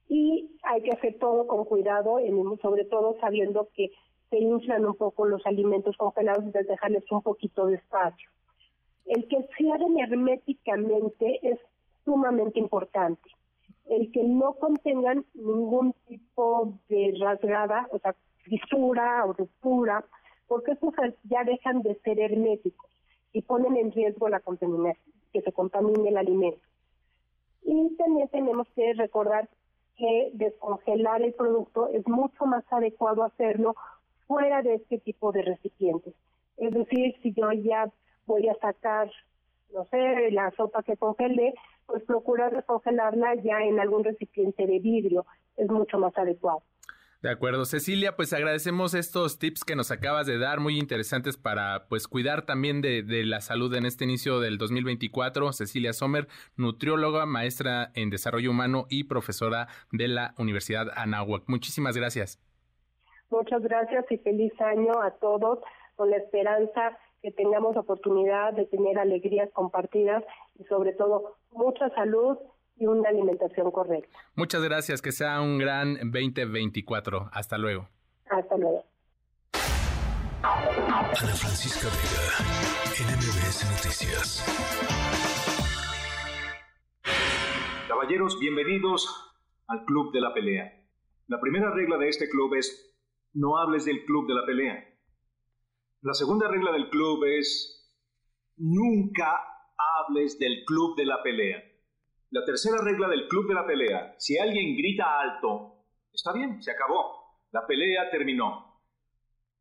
y hay que hacer todo con cuidado, sobre todo sabiendo que se inflan un poco los alimentos congelados, y dejarles un poquito de espacio. El que cierren herméticamente es sumamente importante. El que no contengan ningún tipo de rasgada, o sea, fisura o ruptura, porque estos ya dejan de ser herméticos y ponen en riesgo la contaminación, que se contamine el alimento. Y también tenemos que recordar que descongelar el producto es mucho más adecuado hacerlo fuera de este tipo de recipientes. Es decir, si yo ya voy a sacar, no sé, la sopa que congelé, pues procurar descongelarla ya en algún recipiente de vidrio es mucho más adecuado. De acuerdo, Cecilia, pues agradecemos estos tips que nos acabas de dar, muy interesantes para pues cuidar también de, la salud en este inicio del 2024. Cecilia Sommer, nutrióloga, maestra en desarrollo humano y profesora de la Universidad Anáhuac. Muchísimas gracias. Muchas gracias y feliz año a todos con la esperanza que tengamos oportunidad de tener alegrías compartidas y sobre todo mucha salud y una alimentación correcta. Muchas gracias, que sea un gran 2024. Hasta luego. Hasta luego. Ana Francisca Vega, NMBS Noticias. Caballeros, bienvenidos al Club de la Pelea. La primera regla de este club es no hables del Club de la Pelea. La segunda regla del club es nunca hables del Club de la Pelea. La tercera regla del club de la pelea, si alguien grita alto, está bien, se acabó. La pelea terminó.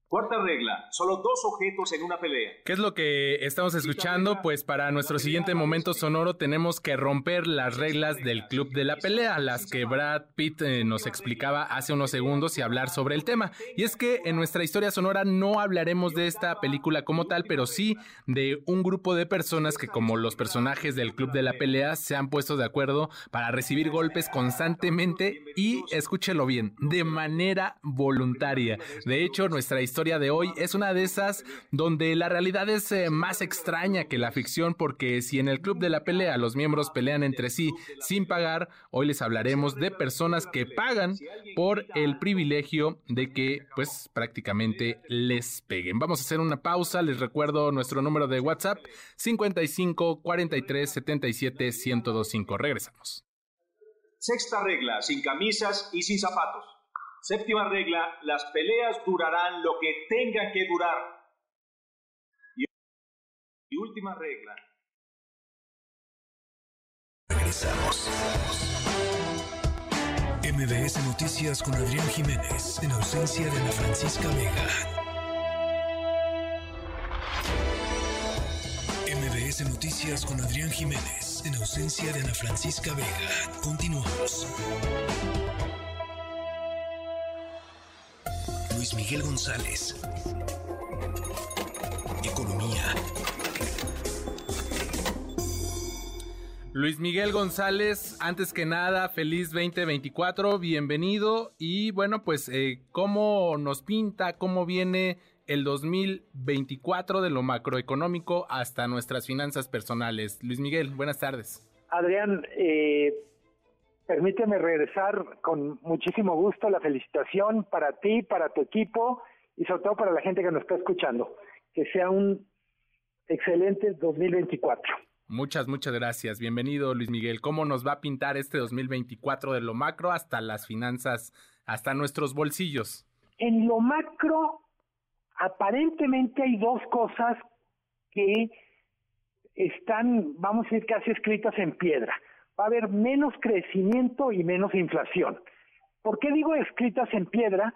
Cuarta regla, solo dos objetos en una pelea. ¿Qué es lo que estamos escuchando? Pues para nuestro siguiente momento sonoro tenemos que romper las reglas del club de la pelea, las que Brad Pitt eh, nos explicaba hace unos segundos y hablar sobre el tema. Y es que en nuestra historia sonora no hablaremos de esta película como tal, pero sí de un grupo de personas que como los personajes del club de la pelea se han puesto de acuerdo para recibir golpes constantemente y, escúchelo bien, de manera voluntaria. De hecho, nuestra historia historia de hoy es una de esas donde la realidad es eh, más extraña que la ficción porque si en el club de la pelea los miembros pelean entre sí sin pagar, hoy les hablaremos de personas que pagan por el privilegio de que pues prácticamente les peguen. Vamos a hacer una pausa, les recuerdo nuestro número de WhatsApp 55 43 77 1025. Regresamos. Sexta regla, sin camisas y sin zapatos. Séptima regla, las peleas durarán lo que tengan que durar. Y, última regla. Regresamos. MBS Noticias con Adrián Jiménez, en ausencia de Ana Francisca Vega. MBS Noticias con Adrián Jiménez, en ausencia de Ana Francisca Vega. Continuamos. Luis Miguel González. Economía. Luis Miguel González, antes que nada, feliz 2024, bienvenido. Y bueno, pues, eh, ¿cómo nos pinta, cómo viene el 2024 de lo macroeconómico hasta nuestras finanzas personales? Luis Miguel, buenas tardes. Adrián, eh, permíteme regresar con muchísimo gusto la felicitación para ti, para tu equipo y sobre todo para la gente que nos está escuchando. Que sea un excelente 2024. Muchas, muchas gracias. Bienvenido, Luis Miguel. ¿Cómo nos va a pintar este 2024 de lo macro hasta las finanzas, hasta nuestros bolsillos? En lo macro, aparentemente hay dos cosas que están, vamos a decir, casi escritas en piedra. Va a haber menos crecimiento y menos inflación. ¿Por qué digo escritas en piedra?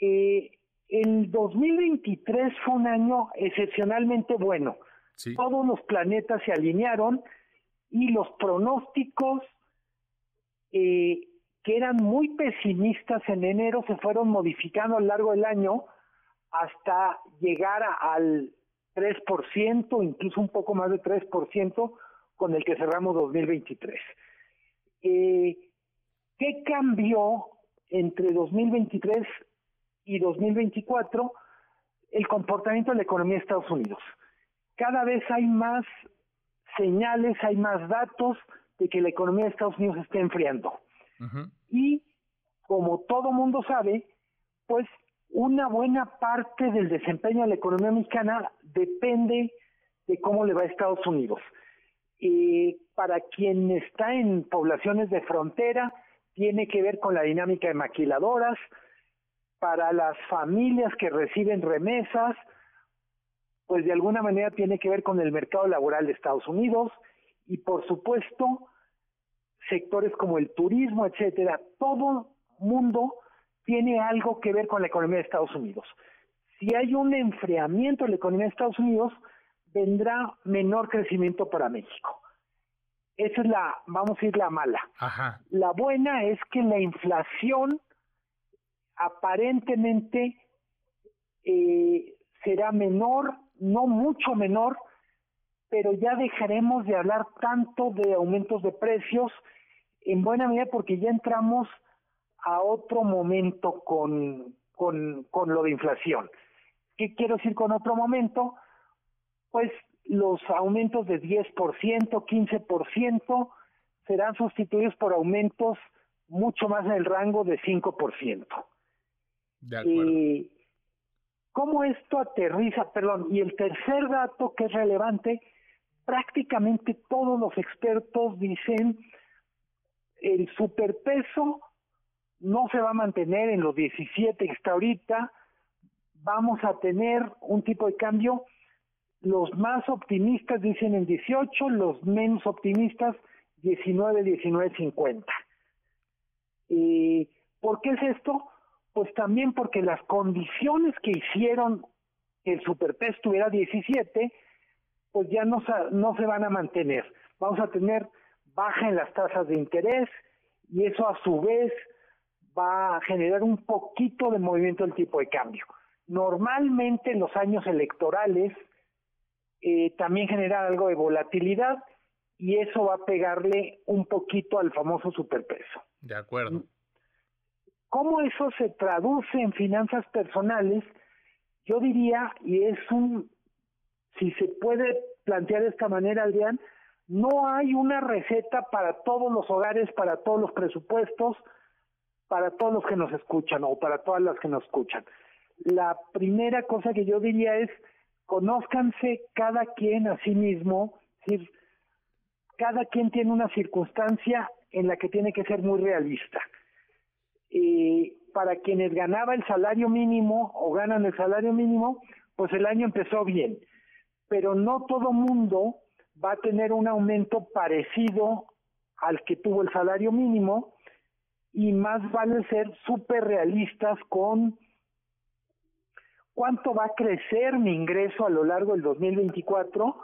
Eh, el 2023 fue un año excepcionalmente bueno todos los planetas se alinearon y los pronósticos eh, que eran muy pesimistas en enero se fueron modificando a lo largo del año hasta llegar al 3%, incluso un poco más de 3% con el que cerramos 2023. Eh, ¿Qué cambió entre 2023 y 2024? El comportamiento de la economía de Estados Unidos cada vez hay más señales, hay más datos de que la economía de Estados Unidos está enfriando. Y como todo mundo sabe, pues una buena parte del desempeño de la economía mexicana depende de cómo le va a Estados Unidos. Y para quien está en poblaciones de frontera, tiene que ver con la dinámica de maquiladoras, para las familias que reciben remesas, pues de alguna manera tiene que ver con el mercado laboral de Estados Unidos y por supuesto sectores como el turismo, etcétera, todo mundo tiene algo que ver con la economía de Estados Unidos. Si hay un enfriamiento de la economía de Estados Unidos, vendrá menor crecimiento para México. Esa es la, vamos a ir la mala. La buena es que la inflación aparentemente eh, será menor no mucho menor, pero ya dejaremos de hablar tanto de aumentos de precios, en buena medida porque ya entramos a otro momento con, con, con lo de inflación. ¿Qué quiero decir con otro momento? Pues los aumentos de 10%, 15% serán sustituidos por aumentos mucho más en el rango de 5%. De acuerdo. ¿Cómo esto aterriza? Perdón, y el tercer dato que es relevante, prácticamente todos los expertos dicen el superpeso no se va a mantener en los 17 que está ahorita, vamos a tener un tipo de cambio, los más optimistas dicen en 18, los menos optimistas 19, 19, 50. ¿Por qué es esto? Pues también porque las condiciones que hicieron que el superpeso tuviera 17, pues ya no, no se van a mantener. Vamos a tener baja en las tasas de interés y eso a su vez va a generar un poquito de movimiento del tipo de cambio. Normalmente en los años electorales eh, también genera algo de volatilidad y eso va a pegarle un poquito al famoso superpeso. De acuerdo. ¿Cómo eso se traduce en finanzas personales? Yo diría, y es un, si se puede plantear de esta manera, Adrián, no hay una receta para todos los hogares, para todos los presupuestos, para todos los que nos escuchan o para todas las que nos escuchan. La primera cosa que yo diría es, conózcanse cada quien a sí mismo, es decir, cada quien tiene una circunstancia en la que tiene que ser muy realista y para quienes ganaba el salario mínimo o ganan el salario mínimo, pues el año empezó bien. Pero no todo mundo va a tener un aumento parecido al que tuvo el salario mínimo y más vale ser súper realistas con cuánto va a crecer mi ingreso a lo largo del 2024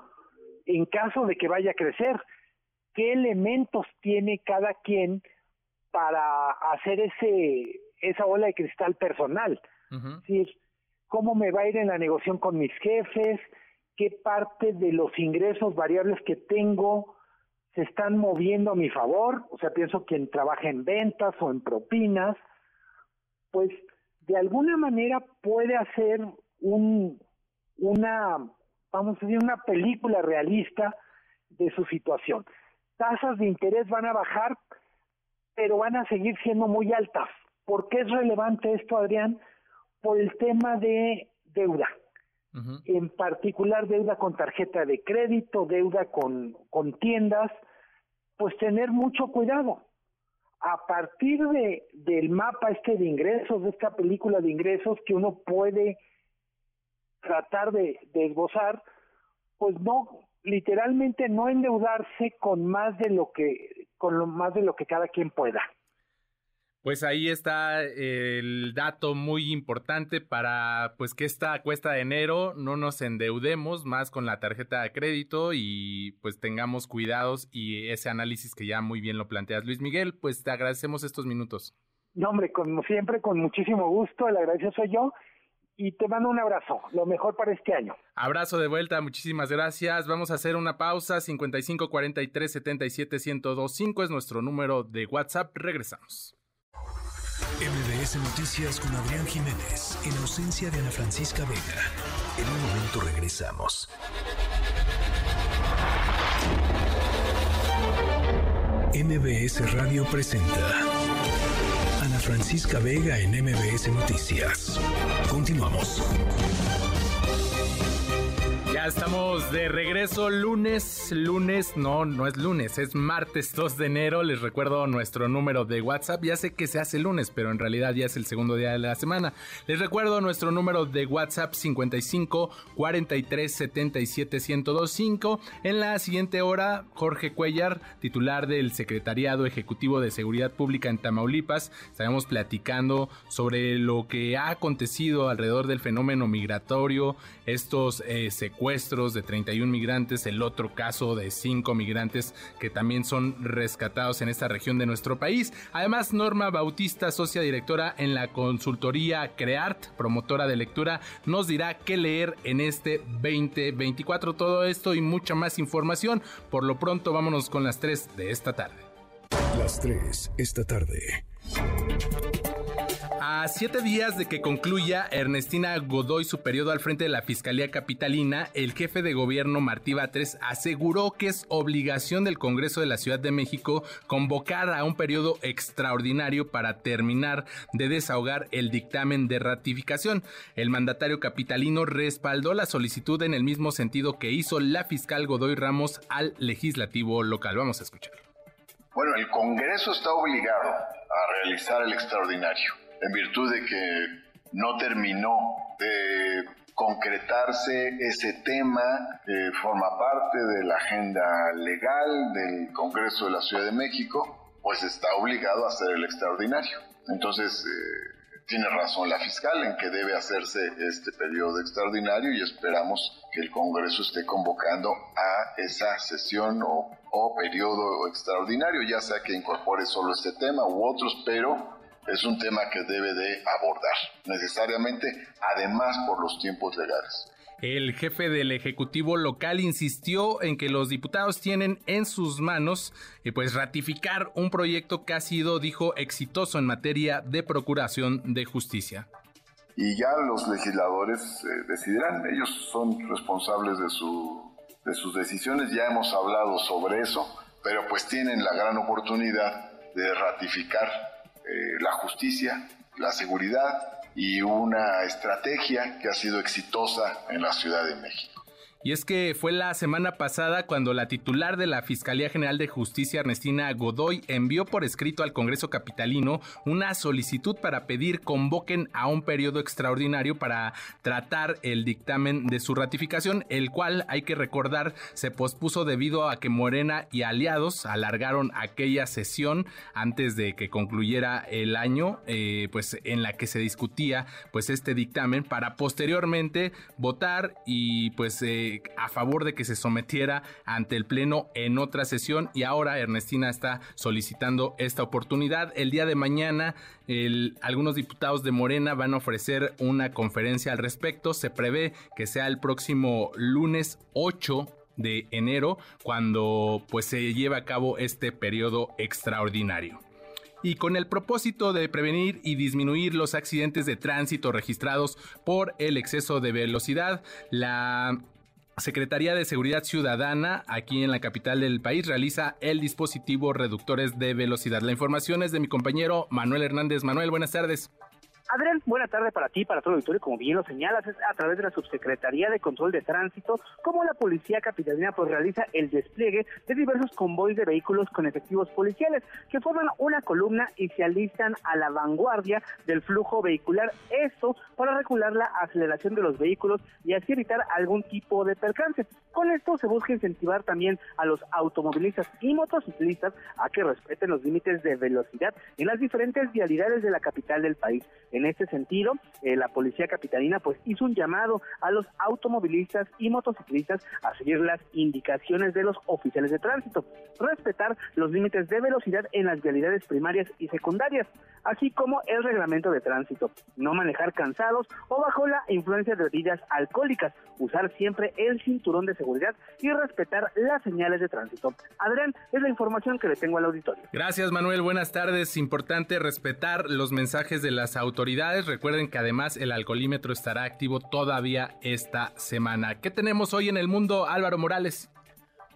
en caso de que vaya a crecer, qué elementos tiene cada quien para hacer ese esa bola de cristal personal. Es decir, cómo me va a ir en la negociación con mis jefes, qué parte de los ingresos variables que tengo se están moviendo a mi favor, o sea, pienso quien trabaja en ventas o en propinas, pues de alguna manera puede hacer un, una, vamos a decir, una película realista de su situación. Tasas de interés van a bajar, pero van a seguir siendo muy altas. ¿Por qué es relevante esto, Adrián? Por el tema de deuda. En particular deuda con tarjeta de crédito, deuda con, con tiendas, pues tener mucho cuidado a partir de del mapa este de ingresos, de esta película de ingresos que uno puede tratar de, de esbozar, pues no, literalmente no endeudarse con más de lo que, con lo más de lo que cada quien pueda. Pues ahí está el dato muy importante para pues que esta cuesta de enero no nos endeudemos más con la tarjeta de crédito y pues tengamos cuidados y ese análisis que ya muy bien lo planteas. Luis Miguel, pues te agradecemos estos minutos. No, hombre, como siempre, con muchísimo gusto, el agradecido soy yo y te mando un abrazo, lo mejor para este año. Abrazo de vuelta, muchísimas gracias. Vamos a hacer una pausa, 55 43 77 1025 es nuestro número de WhatsApp, regresamos. MBS Noticias con Adrián Jiménez, en ausencia de Ana Francisca Vega. En un momento regresamos. MBS Radio presenta Ana Francisca Vega en MBS Noticias. Continuamos. Ya estamos de regreso lunes, lunes, no, no es lunes, es martes 2 de enero. Les recuerdo nuestro número de WhatsApp. Ya sé que se hace lunes, pero en realidad ya es el segundo día de la semana. Les recuerdo nuestro número de WhatsApp 55 43 77 1025. En la siguiente hora, Jorge Cuellar, titular del Secretariado Ejecutivo de Seguridad Pública en Tamaulipas, estaremos platicando sobre lo que ha acontecido alrededor del fenómeno migratorio, estos eh, secuestros de 31 migrantes, el otro caso de 5 migrantes que también son rescatados en esta región de nuestro país. Además, Norma Bautista, socia directora en la consultoría CREART, promotora de lectura, nos dirá qué leer en este 2024. Todo esto y mucha más información. Por lo pronto, vámonos con las 3 de esta tarde. Las 3 esta tarde. A siete días de que concluya Ernestina Godoy su periodo al frente de la Fiscalía Capitalina, el jefe de gobierno Martí Batres aseguró que es obligación del Congreso de la Ciudad de México convocar a un periodo extraordinario para terminar de desahogar el dictamen de ratificación. El mandatario capitalino respaldó la solicitud en el mismo sentido que hizo la fiscal Godoy Ramos al legislativo local. Vamos a escuchar. Bueno, el Congreso está obligado a realizar el extraordinario en virtud de que no terminó de concretarse ese tema, que forma parte de la agenda legal del Congreso de la Ciudad de México, pues está obligado a hacer el extraordinario. Entonces, eh, tiene razón la fiscal en que debe hacerse este periodo extraordinario y esperamos que el Congreso esté convocando a esa sesión o, o periodo extraordinario, ya sea que incorpore solo este tema u otros, pero es un tema que debe de abordar necesariamente, además por los tiempos legales. El jefe del Ejecutivo local insistió en que los diputados tienen en sus manos eh, pues ratificar un proyecto que ha sido, dijo, exitoso en materia de procuración de justicia. Y ya los legisladores eh, decidirán, ellos son responsables de, su, de sus decisiones, ya hemos hablado sobre eso, pero pues tienen la gran oportunidad de ratificar eh, la justicia, la seguridad y una estrategia que ha sido exitosa en la Ciudad de México. Y es que fue la semana pasada cuando la titular de la Fiscalía General de Justicia, Ernestina Godoy, envió por escrito al Congreso Capitalino una solicitud para pedir convoquen a un periodo extraordinario para tratar el dictamen de su ratificación, el cual, hay que recordar, se pospuso debido a que Morena y aliados alargaron aquella sesión antes de que concluyera el año, eh, pues en la que se discutía pues este dictamen para posteriormente votar y pues eh, a favor de que se sometiera ante el Pleno en otra sesión y ahora Ernestina está solicitando esta oportunidad. El día de mañana algunos diputados de Morena van a ofrecer una conferencia al respecto. Se prevé que sea el próximo lunes 8 de enero cuando pues se lleve a cabo este periodo extraordinario y con el propósito de prevenir y disminuir los accidentes de tránsito registrados por el exceso de velocidad, la Secretaría de Seguridad Ciudadana, aquí en la capital del país, realiza el dispositivo reductores de velocidad. La información es de mi compañero Manuel Hernández. Manuel, buenas tardes. Adrián, buena tarde para ti, para todo el auditorio. Como bien lo señalas, es a través de la Subsecretaría de Control de Tránsito como la Policía Capitalina pues realiza el despliegue de diversos convoys de vehículos con efectivos policiales que forman una columna y se alistan a la vanguardia del flujo vehicular. Esto para regular la aceleración de los vehículos y así evitar algún tipo de percance. Con esto se busca incentivar también a los automovilistas y motociclistas a que respeten los límites de velocidad en las diferentes vialidades de la capital del país. En este sentido, eh, la policía capitalina pues hizo un llamado a los automovilistas y motociclistas a seguir las indicaciones de los oficiales de tránsito, respetar los límites de velocidad en las vialidades primarias y secundarias, así como el reglamento de tránsito, no manejar cansados o bajo la influencia de bebidas alcohólicas, usar siempre el cinturón de seguridad y respetar las señales de tránsito. Adrián, es la información que le tengo al auditorio. Gracias Manuel, buenas tardes. Importante respetar los mensajes de las autoridades Recuerden que además el alcoholímetro estará activo todavía esta semana. ¿Qué tenemos hoy en el mundo, Álvaro Morales?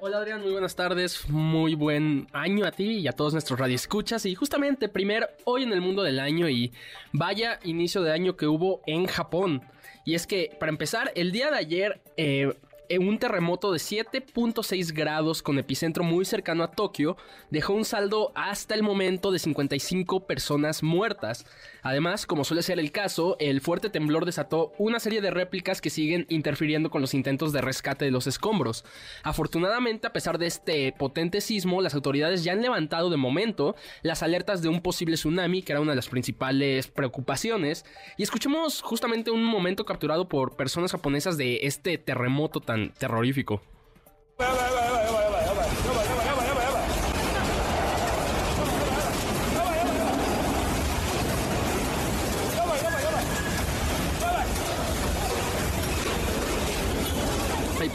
Hola Adrián, muy buenas tardes, muy buen año a ti y a todos nuestros radioescuchas y justamente primer hoy en el mundo del año y vaya inicio de año que hubo en Japón. Y es que para empezar, el día de ayer eh, un terremoto de 7.6 grados con epicentro muy cercano a Tokio dejó un saldo hasta el momento de 55 personas muertas. Además, como suele ser el caso, el fuerte temblor desató una serie de réplicas que siguen interfiriendo con los intentos de rescate de los escombros. Afortunadamente, a pesar de este potente sismo, las autoridades ya han levantado de momento las alertas de un posible tsunami, que era una de las principales preocupaciones. Y escuchemos justamente un momento capturado por personas japonesas de este terremoto tan terrorífico.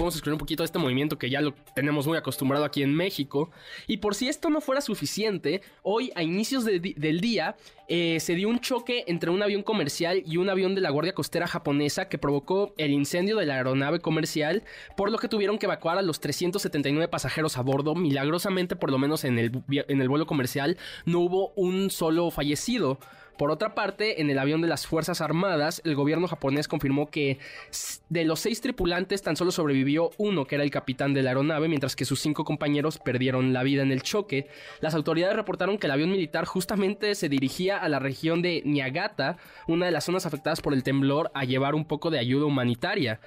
Podemos escribir un poquito de este movimiento que ya lo tenemos muy acostumbrado aquí en México. Y por si esto no fuera suficiente, hoy a inicios del día eh, se dio un choque entre un avión comercial y un avión de la Guardia Costera japonesa que provocó el incendio de la aeronave comercial, por lo que tuvieron que evacuar a los 379 pasajeros a bordo. Milagrosamente, por lo menos en el, en el vuelo comercial, no hubo un solo fallecido. Por otra parte, en el avión de las Fuerzas Armadas, el gobierno japonés confirmó que de los seis tripulantes tan solo sobrevivió uno, que era el capitán de la aeronave, mientras que sus cinco compañeros perdieron la vida en el choque. Las autoridades reportaron que el avión militar justamente se dirigía a la región de Niagata, una de las zonas afectadas por el temblor, a llevar un poco de ayuda humanitaria.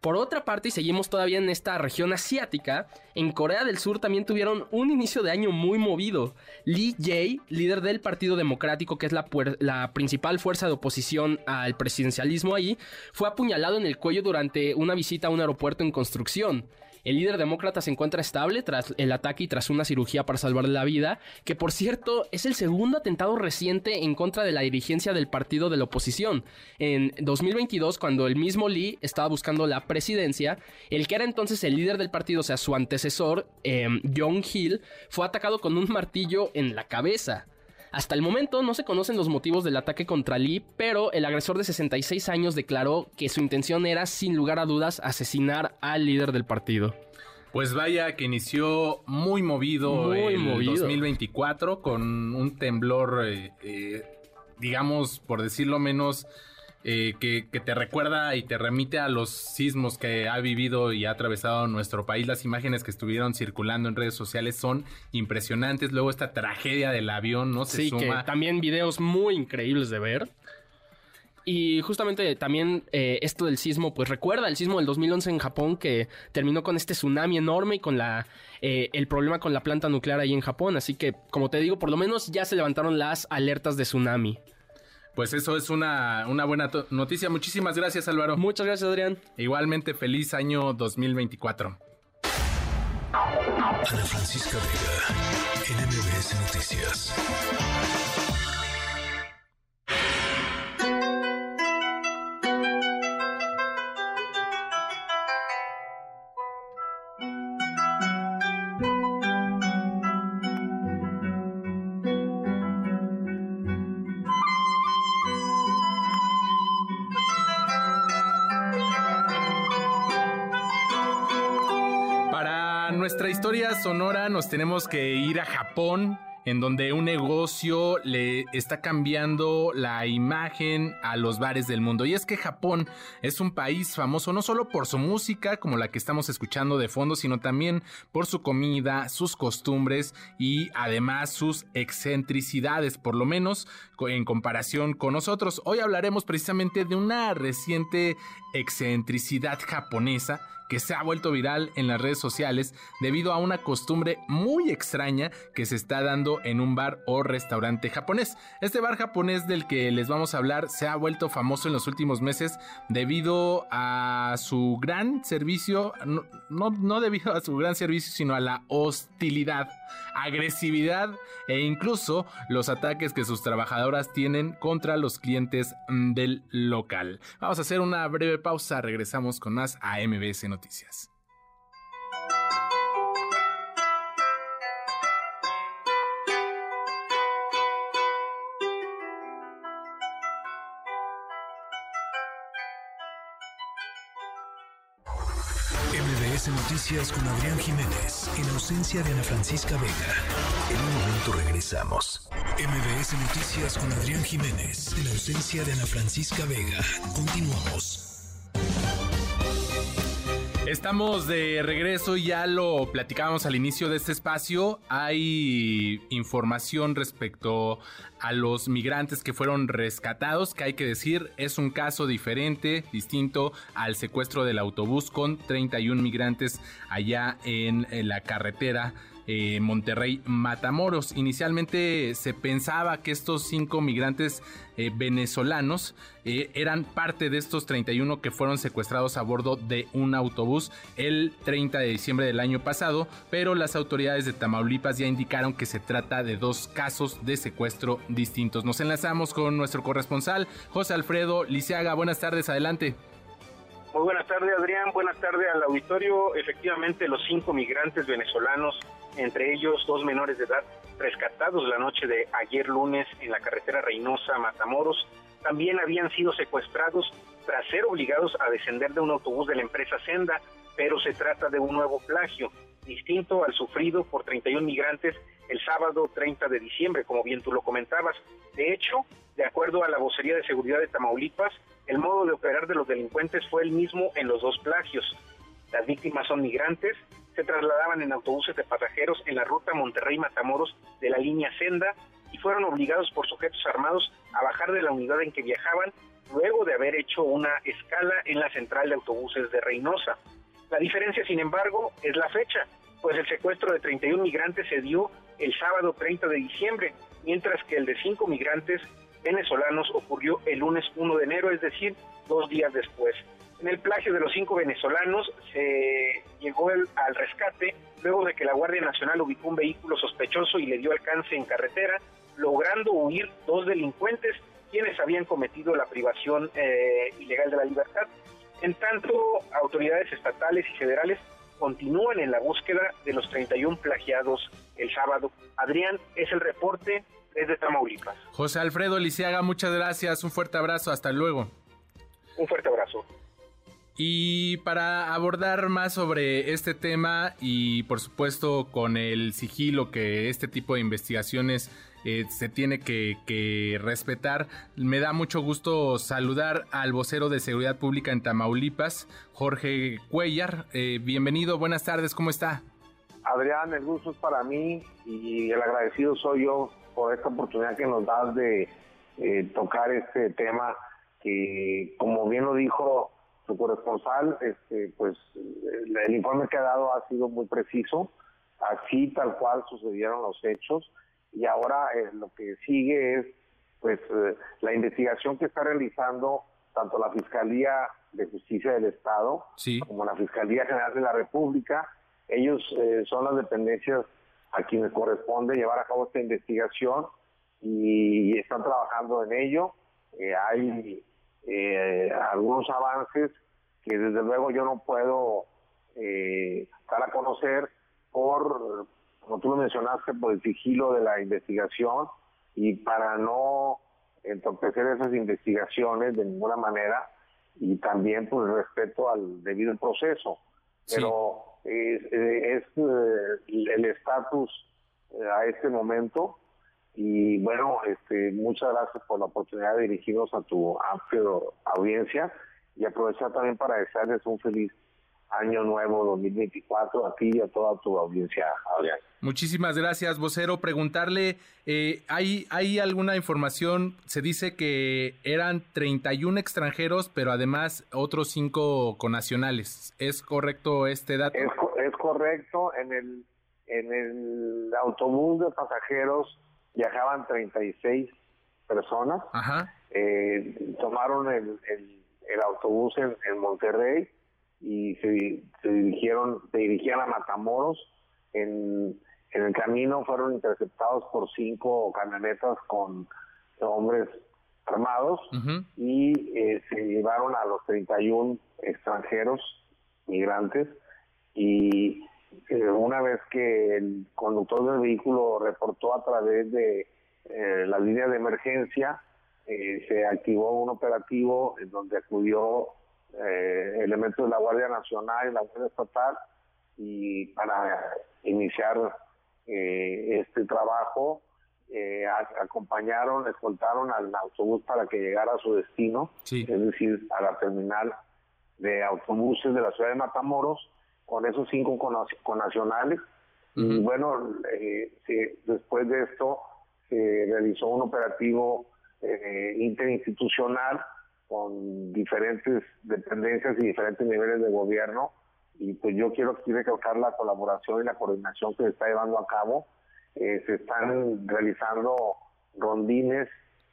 Por otra parte, y seguimos todavía en esta región asiática, en Corea del Sur también tuvieron un inicio de año muy movido. Lee Jae, líder del Partido Democrático, que es la, la, principal fuerza de oposición al presidencialismo ahí, fue apuñalado en el cuello durante una visita a un aeropuerto en construcción. El líder demócrata se encuentra estable tras el ataque y tras una cirugía para salvarle la vida, que por cierto es el segundo atentado reciente en contra de la dirigencia del partido de la oposición. En 2022, cuando el mismo Lee estaba buscando la presidencia, el que era entonces el líder del partido, o sea, su antecesor, eh, John Hill, fue atacado con un martillo en la cabeza. Hasta el momento no se conocen los motivos del ataque contra Lee, pero el agresor de 66 años declaró que su intención era, sin lugar a dudas, asesinar al líder del partido. Pues vaya que inició muy movido el 2024 con un temblor, eh, eh, digamos, por decirlo menos, eh, que, te recuerda y te remite a los sismos que ha vivido y ha atravesado nuestro país. Las imágenes que estuvieron circulando en redes sociales son impresionantes. Luego esta tragedia del avión, ¿no? Se sí, que también videos muy increíbles de ver. Y justamente también eh, esto del sismo, pues recuerda el sismo del 2011 en Japón que terminó con este tsunami enorme y con la, eh, el problema con la planta nuclear ahí en Japón. Así que, como te digo, por lo menos ya se levantaron las alertas de tsunami. Pues eso es una, una buena noticia. Muchísimas gracias, Álvaro. Muchas gracias, Adrián. Igualmente, feliz año 2024. Ana Francisca Vega, NMBS Noticias. Sonora nos tenemos que ir a Japón, en donde un negocio le está cambiando la imagen a los bares del mundo. Y es que Japón es un país famoso no solo por su música, como la que estamos escuchando de fondo, sino también por su comida, sus costumbres y además sus excentricidades, por lo menos en comparación con nosotros. Hoy hablaremos precisamente de una reciente excentricidad japonesa que se ha vuelto viral en las redes sociales debido a una costumbre muy extraña que se está dando en un bar o restaurante japonés. Este bar japonés del que les vamos a hablar se ha vuelto famoso en los últimos meses debido a su gran servicio, no, no, debido a su gran servicio, sino a la hostilidad, agresividad e incluso los ataques que sus trabajadoras tienen contra los clientes mm, del local. Vamos a hacer una breve pausa, regresamos con más a MBS Noticias. MBS Noticias con Adrián Jiménez, en ausencia de Ana Francisca Vega. En un momento regresamos. MBS Noticias con Adrián Jiménez, en ausencia de Ana Francisca Vega. Continuamos. Estamos de regreso, ya lo platicábamos al inicio de este espacio. Hay información respecto a los migrantes que fueron rescatados, que hay que decir es un caso diferente, distinto al secuestro del autobús con 31 migrantes allá en la carretera eh, Monterrey Matamoros. Inicialmente se pensaba que estos cinco migrantes eh, venezolanos eh, eran parte de estos 31 que fueron secuestrados a bordo de un autobús el 30 de diciembre del año pasado, pero las autoridades de Tamaulipas ya indicaron que se trata de dos casos de secuestro distintos. Nos enlazamos con nuestro corresponsal José Alfredo Liceaga. Buenas tardes, adelante. Muy buenas tardes, Adrián. Buenas tardes al auditorio. Efectivamente, los cinco migrantes venezolanos, entre ellos dos menores de edad, rescatados la noche de ayer lunes en la carretera Reynosa-Matamoros, también habían sido secuestrados tras ser obligados a descender de un autobús de la empresa Senda, pero se trata de un nuevo plagio, distinto al sufrido por 31 migrantes el sábado 30 de diciembre, como bien tú lo comentabas. De hecho, de acuerdo a la vocería de seguridad de Tamaulipas, el modo de operar de los delincuentes fue el mismo en los dos plagios. Las víctimas son migrantes, se trasladaban en autobuses de pasajeros en la ruta Monterrey-Matamoros de la línea Senda y fueron obligados por sujetos armados a bajar de la unidad en que viajaban luego de haber hecho una escala en la central de autobuses de Reynosa. La diferencia, sin embargo, es la fecha, pues el secuestro de 31 migrantes se dio el sábado 30 de diciembre, mientras que el de cinco migrantes venezolanos ocurrió el lunes 1 de enero, es decir, dos días después. En el plagio de los cinco venezolanos se llegó al rescate luego de que la Guardia Nacional ubicó un vehículo sospechoso y le dio alcance en carretera, logrando huir dos delincuentes quienes habían cometido la privación eh, ilegal de la libertad. En tanto, autoridades estatales y federales continúan en la búsqueda de los 31 plagiados el sábado. Adrián, es el reporte desde Tamaulipas. José Alfredo Lisiaga, muchas gracias, un fuerte abrazo, hasta luego. Un fuerte abrazo. Y para abordar más sobre este tema y por supuesto con el sigilo que este tipo de investigaciones eh, se tiene que, respetar, me da mucho gusto saludar al vocero de Seguridad Pública en Tamaulipas, Jorge Cuellar. Eh, bienvenido, buenas tardes, ¿cómo está? Adrián, el gusto es para mí y el agradecido soy yo por esta oportunidad que nos das de eh, tocar este tema que, como bien lo dijo su corresponsal, este, pues el informe que ha dado ha sido muy preciso, así tal cual sucedieron los hechos y ahora eh, lo que sigue es pues eh, la investigación que está realizando tanto la Fiscalía de Justicia del Estado como la Fiscalía General de la República. Ellos eh, son las dependencias a quienes corresponde llevar a cabo esta investigación y, y están trabajando en ello. hay eh, algunos avances que desde luego yo no puedo eh, dar a conocer por, como tú lo mencionaste, por el sigilo de la investigación y para no entorpecer esas investigaciones de ninguna manera y también por el respeto al debido proceso. Pero es, es, eh, el estatus eh, a este momento y bueno, este, muchas gracias por la oportunidad de dirigirnos a tu amplia audiencia y aprovechar también para desearles un feliz año nuevo 2024 a ti y a toda tu audiencia, Adrián. Muchísimas gracias, vocero. Preguntarle, eh, ¿hay, ¿hay alguna información? Se dice que eran 31 extranjeros, pero además otros 5 conacionales. ¿Es correcto este dato? Es, es correcto. En el, en el autobús de pasajeros viajaban 36 personas. Eh, tomaron el, el, autobús en, en, Monterrey y se, se, dirigieron, se dirigían a Matamoros. En, en el camino fueron interceptados por cinco camionetas con hombres armados y eh, se llevaron a los 31 extranjeros migrantes y eh, una vez que el conductor del vehículo reportó a través de eh, la línea de emergencia, eh, se activó un operativo en donde acudió elementos de la Guardia Nacional y la Guardia Estatal y para iniciar este trabajo acompañaron, escoltaron al autobús para que llegara a su destino, es decir, a la terminal de autobuses de la ciudad de Matamoros con esos cinco connacionales. Y bueno, eh, después de esto se realizó un operativo eh, interinstitucional con diferentes dependencias y diferentes niveles de gobierno. Y pues yo quiero aquí recalcar la colaboración y la coordinación que se está llevando a cabo. Eh, se están realizando rondines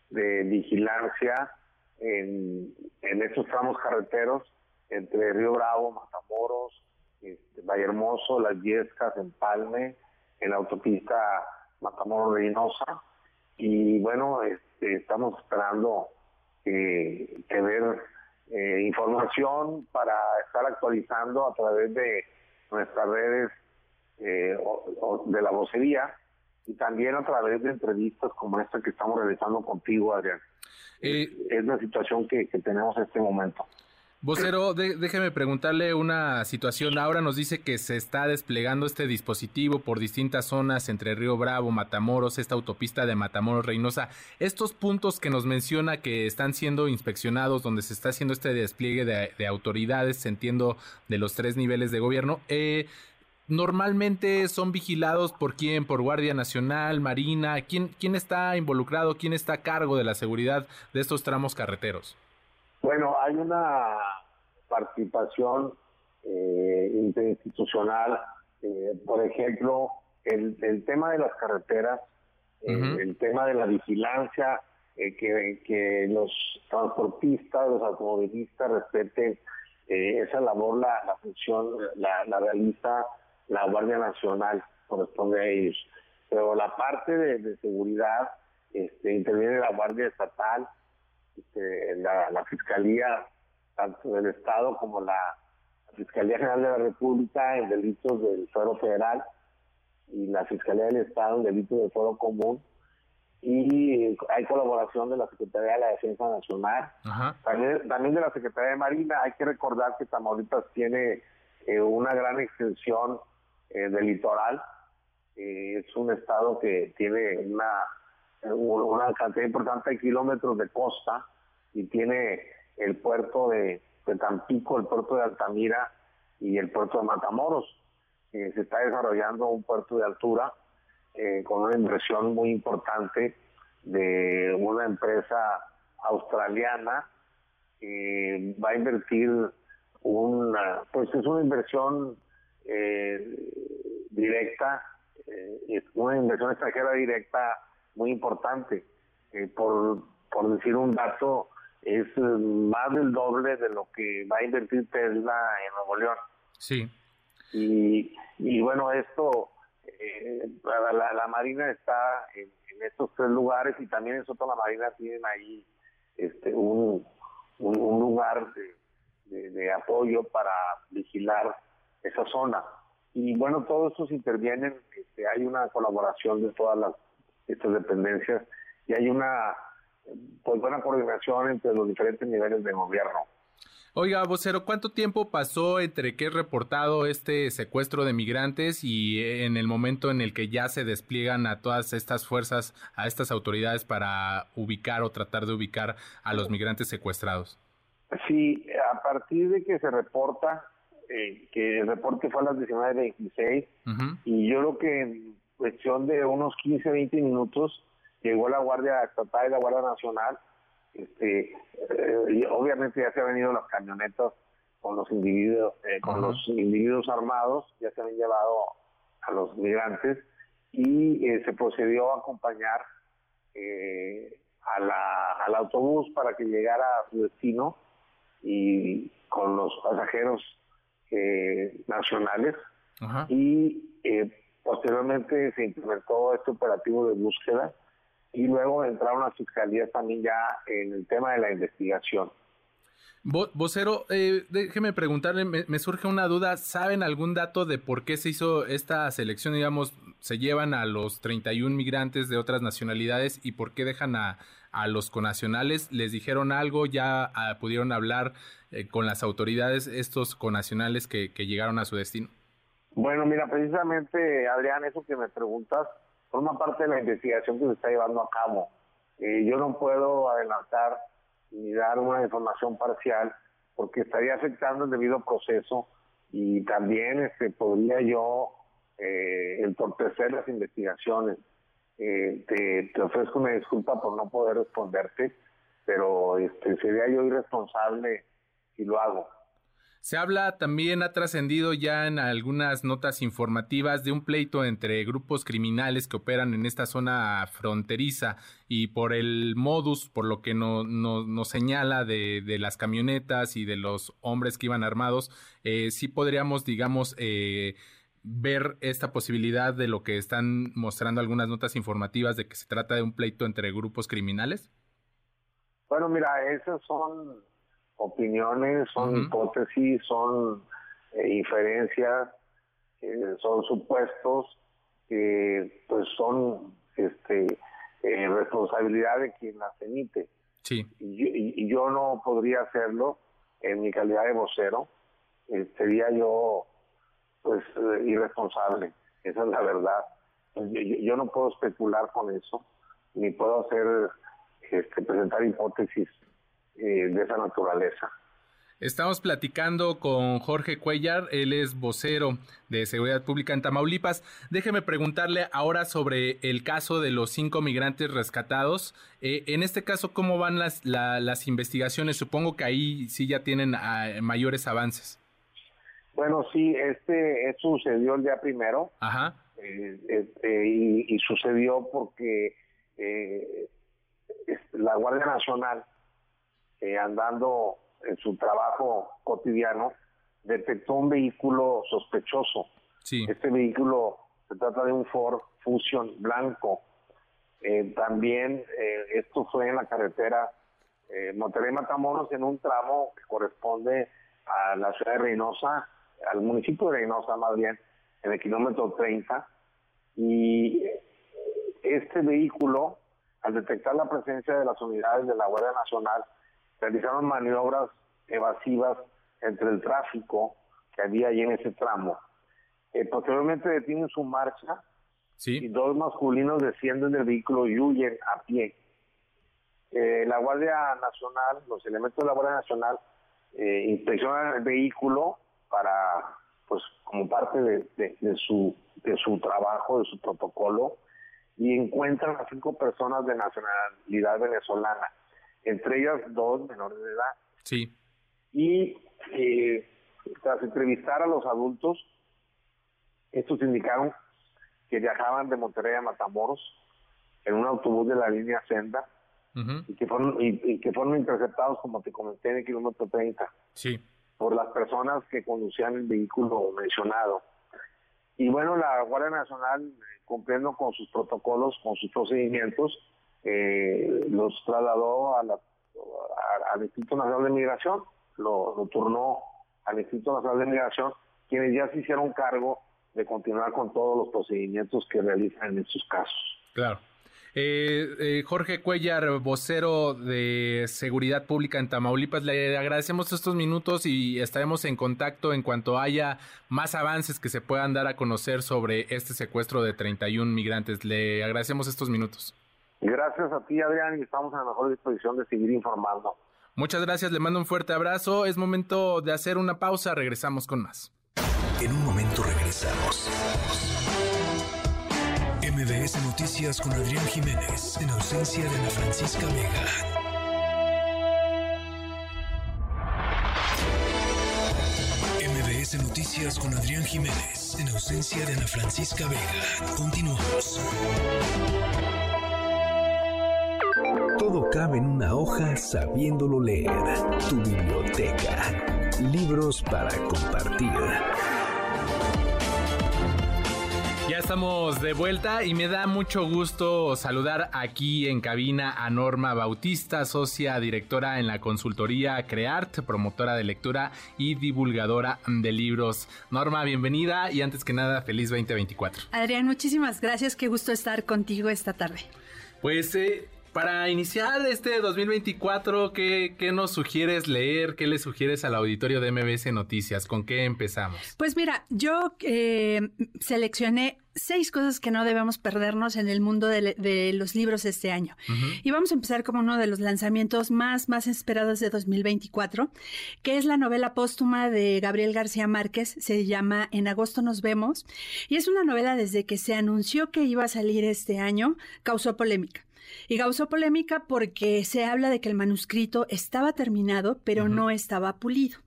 de vigilancia en, en estos tramos carreteros entre Río Bravo, Matamoros, este, Valle Hermoso, Las Yescas, Empalme, en la autopista Matamoros Reynosa. Y bueno, este, estamos esperando eh, tener eh, información para estar actualizando a través de nuestras redes eh, de la vocería y también a través de entrevistas como esta que estamos realizando contigo, Adrián. es la situación que, que tenemos en este momento. Vocero, déjeme preguntarle una situación. Ahora nos dice que se está desplegando este dispositivo por distintas zonas entre Río Bravo, Matamoros, esta autopista de Matamoros Reynosa. Estos puntos que nos menciona que están siendo inspeccionados, donde se está haciendo este despliegue de, autoridades, entiendo, de los tres niveles de gobierno, eh, normalmente son vigilados por quién, por Guardia Nacional, Marina, quién, quién está involucrado, quién está a cargo de la seguridad de estos tramos carreteros. Bueno, hay una participación eh, interinstitucional, eh, por ejemplo, el, el, tema de las carreteras, eh, el tema de la vigilancia, eh, que, que los transportistas, los automovilistas respeten esa labor, la, la función, la, la, realiza la Guardia Nacional, corresponde a ellos. Pero la parte de, de seguridad este, interviene la Guardia Estatal, este, la, Fiscalía, tanto del Estado como la, Fiscalía General de la República en delitos del fuero federal y la Fiscalía del Estado en delitos del fuero común. y hay colaboración de la Secretaría de la Defensa Nacional, También, también de la Secretaría de Marina. Hay que recordar que Tamaulipas tiene eh, una gran extensión eh, del litoral. Eh, es un estado que tiene una, una cantidad importante de kilómetros de costa y tiene el puerto de, de Tampico, el puerto de Altamira y el puerto de Matamoros. se está desarrollando un puerto de altura eh, con una inversión muy importante de una empresa australiana que va a invertir una, pues es una inversión eh, directa, eh, una inversión extranjera directa muy importante. por, por decir un dato, es más del doble de lo que va a invertir Tesla en Nuevo León. Sí. Y, y bueno, esto eh, la, Marina está en, estos tres lugares y también en Soto la Marina tienen ahí este, un, un, lugar de, apoyo para vigilar esa zona. Y bueno, todos estos intervienen, este, hay una colaboración de todas las estas dependencias y hay una pues buena coordinación entre los diferentes niveles de gobierno. Oiga, vocero, ¿cuánto tiempo pasó entre que es reportado este secuestro de migrantes y en el momento en el que ya se despliegan a todas estas fuerzas, a estas autoridades para ubicar o tratar de ubicar a los migrantes secuestrados? Sí, a partir de que se reporta, eh, que el reporte fue a las 19.26, y yo creo que en cuestión de unos 15, 20 minutos llegó la Guardia Estatal y la Guardia Nacional este, eh, obviamente ya se han venido las camionetas con los individuos, eh, con los individuos armados, ya se han llevado a los migrantes y eh, se procedió a acompañar a la, al autobús para que llegara a su destino y con los pasajeros nacionales y posteriormente se implementó este operativo de búsqueda y luego entraron las fiscalías también ya en el tema de la investigación. Vocero, eh, déjeme preguntarle, me, surge una duda, ¿saben algún dato de por qué se hizo esta selección? Digamos, se llevan a los 31 migrantes de otras nacionalidades y por qué dejan a, a los conacionales? ¿Les dijeron algo? ¿Ya ah, pudieron hablar eh, con las autoridades estos conacionales que, que llegaron a su destino? Bueno, mira, precisamente, Adrián, eso que me preguntas, forma parte de la investigación que se está llevando a cabo. Eh, yo no puedo adelantar ni dar una información parcial porque estaría afectando el debido proceso y también este, podría yo eh, entorpecer las investigaciones. Eh, te, ofrezco una disculpa por no poder responderte, pero este, sería yo irresponsable si lo hago. Se habla también, ha trascendido ya en algunas notas informativas de un pleito entre grupos criminales que operan en esta zona fronteriza y por el modus, por lo que nos no, señala de, las camionetas y de los hombres que iban armados, eh, sí podríamos, digamos, eh, ver esta posibilidad de lo que están mostrando algunas notas informativas de que se trata de un pleito entre grupos criminales. Bueno, mira, esas son opiniones, son hipótesis, son eh, inferencias, eh, son supuestos que pues son este eh, responsabilidad de quien las emite. Sí. Y, yo no podría hacerlo en mi calidad de vocero, sería yo pues irresponsable, esa es la verdad. Yo, yo, no puedo especular con eso, ni puedo hacer este, presentar hipótesis eh, de esa naturaleza. Estamos platicando con Jorge Cuellar, él es vocero de Seguridad Pública en Tamaulipas. Déjeme preguntarle ahora sobre el caso de los cinco migrantes rescatados. Eh, en este caso, ¿cómo van las, las investigaciones? Supongo que ahí sí ya tienen ah, mayores avances. Bueno, sí, este, sucedió el día primero. Ajá. Eh, este, y, sucedió porque la Guardia Nacional eh, andando en su trabajo cotidiano, detectó un vehículo sospechoso. Este vehículo se trata de un Ford Fusion blanco. Eh, también eh, esto fue en la carretera eh, Monterrey-Matamoros en un tramo que corresponde a la ciudad de Reynosa, al municipio de Reynosa más bien, en el kilómetro 30. Y este vehículo al detectar la presencia de las unidades de la Guardia Nacional, realizaron maniobras evasivas entre el tráfico que había ahí en ese tramo. Eh, posteriormente detienen su marcha y dos masculinos descienden del vehículo y huyen a pie. Eh, la Guardia Nacional, los elementos de la Guardia Nacional, eh, inspeccionan el vehículo para, pues, como parte de, su, de su trabajo, de su protocolo, y encuentran a cinco personas de nacionalidad venezolana, entre ellas dos menores de edad. Sí. Y eh, tras entrevistar a los adultos, estos indicaron que viajaban de Monterrey a Matamoros en un autobús de la línea Senda y, que fueron, y, que fueron interceptados, como te comenté, en el kilómetro 30 sí. por las personas que conducían el vehículo mencionado. Y bueno, la Guardia Nacional, cumpliendo con sus protocolos, con sus procedimientos, eh, los trasladó a la, al Instituto Nacional de Migración, lo, lo turnó al Instituto Nacional de Migración, quienes ya se hicieron cargo de continuar con todos los procedimientos que realizan en estos casos. Claro. Eh, eh, Jorge Cuellar, vocero de Seguridad Pública en Tamaulipas, le agradecemos estos minutos y estaremos en contacto en cuanto haya más avances que se puedan dar a conocer sobre este secuestro de 31 migrantes. Le agradecemos estos minutos. Gracias a ti, Adrián, y estamos en la mejor disposición de seguir informando. Muchas gracias, le mando un fuerte abrazo. Es momento de hacer una pausa, regresamos con más. En un momento regresamos. MBS Noticias con Adrián Jiménez, en ausencia de Ana Francisca Vega. MBS Noticias con Adrián Jiménez, en ausencia de Ana Francisca Vega. Continuamos. Todo cabe en una hoja sabiéndolo leer. Tu biblioteca. Libros para compartir. Ya estamos de vuelta y me da mucho gusto saludar aquí en cabina a Norma Bautista, socia directora en la consultoría Creart, promotora de lectura y divulgadora de libros. Norma, bienvenida y antes que nada, feliz 2024. Adrián, muchísimas gracias, qué gusto estar contigo esta tarde. Pues eh, para iniciar este 2024, ¿qué, ¿qué, nos sugieres leer? ¿Qué le sugieres al auditorio de MBS Noticias? ¿Con qué empezamos? Pues mira, yo eh, seleccioné seis cosas que no debemos perdernos en el mundo de, los libros este año. Y vamos a empezar con uno de los lanzamientos más, más esperados de 2024, que es la novela póstuma de Gabriel García Márquez. Se llama En agosto nos vemos. Y es una novela desde que se anunció que iba a salir este año, causó polémica. Y causó polémica porque se habla de que el manuscrito estaba terminado, pero no estaba pulido.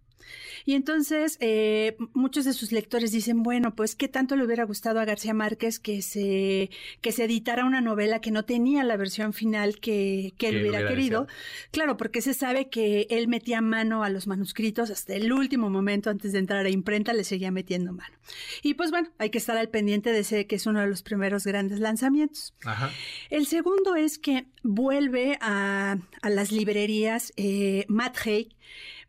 Y entonces eh, muchos de sus lectores dicen, bueno, pues qué tanto le hubiera gustado a García Márquez que se, que se editara una novela que no tenía la versión final que, que él hubiera, querido. Claro, porque se sabe que él metía mano a los manuscritos hasta el último momento antes de entrar a imprenta, le seguía metiendo mano. Y pues bueno, hay que estar al pendiente de ese que es uno de los primeros grandes lanzamientos. El segundo es que vuelve a, a las librerías eh, Matt Haig,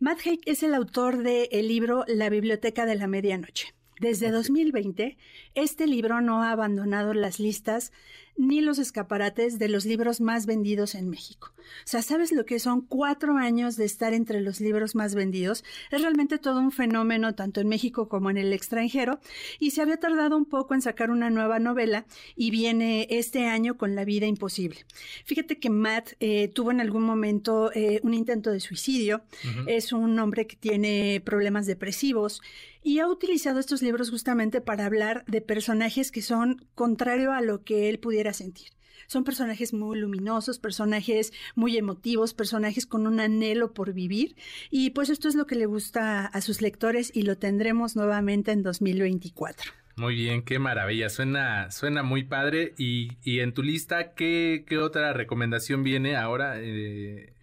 Matt Haig es el autor del libro La Biblioteca de la Medianoche. Desde 2020, este libro no ha abandonado las listas ni los escaparates de los libros más vendidos en México. O sea, ¿sabes lo que son cuatro años de estar entre los libros más vendidos? Es realmente todo un fenómeno tanto en México como en el extranjero y se había tardado un poco en sacar una nueva novela y viene este año con La vida imposible. Fíjate que Matt eh, tuvo en algún momento eh, un intento de suicidio, es un hombre que tiene problemas depresivos y ha utilizado estos libros justamente para hablar de personajes que son contrario a lo que él pudiera sentir. Son personajes muy luminosos, personajes muy emotivos, personajes con un anhelo por vivir y pues esto es lo que le gusta a sus lectores y lo tendremos nuevamente en 2024. Muy bien, qué maravilla, suena, suena muy padre. Y, y en tu lista, ¿qué, ¿qué, otra recomendación viene ahora? Eh...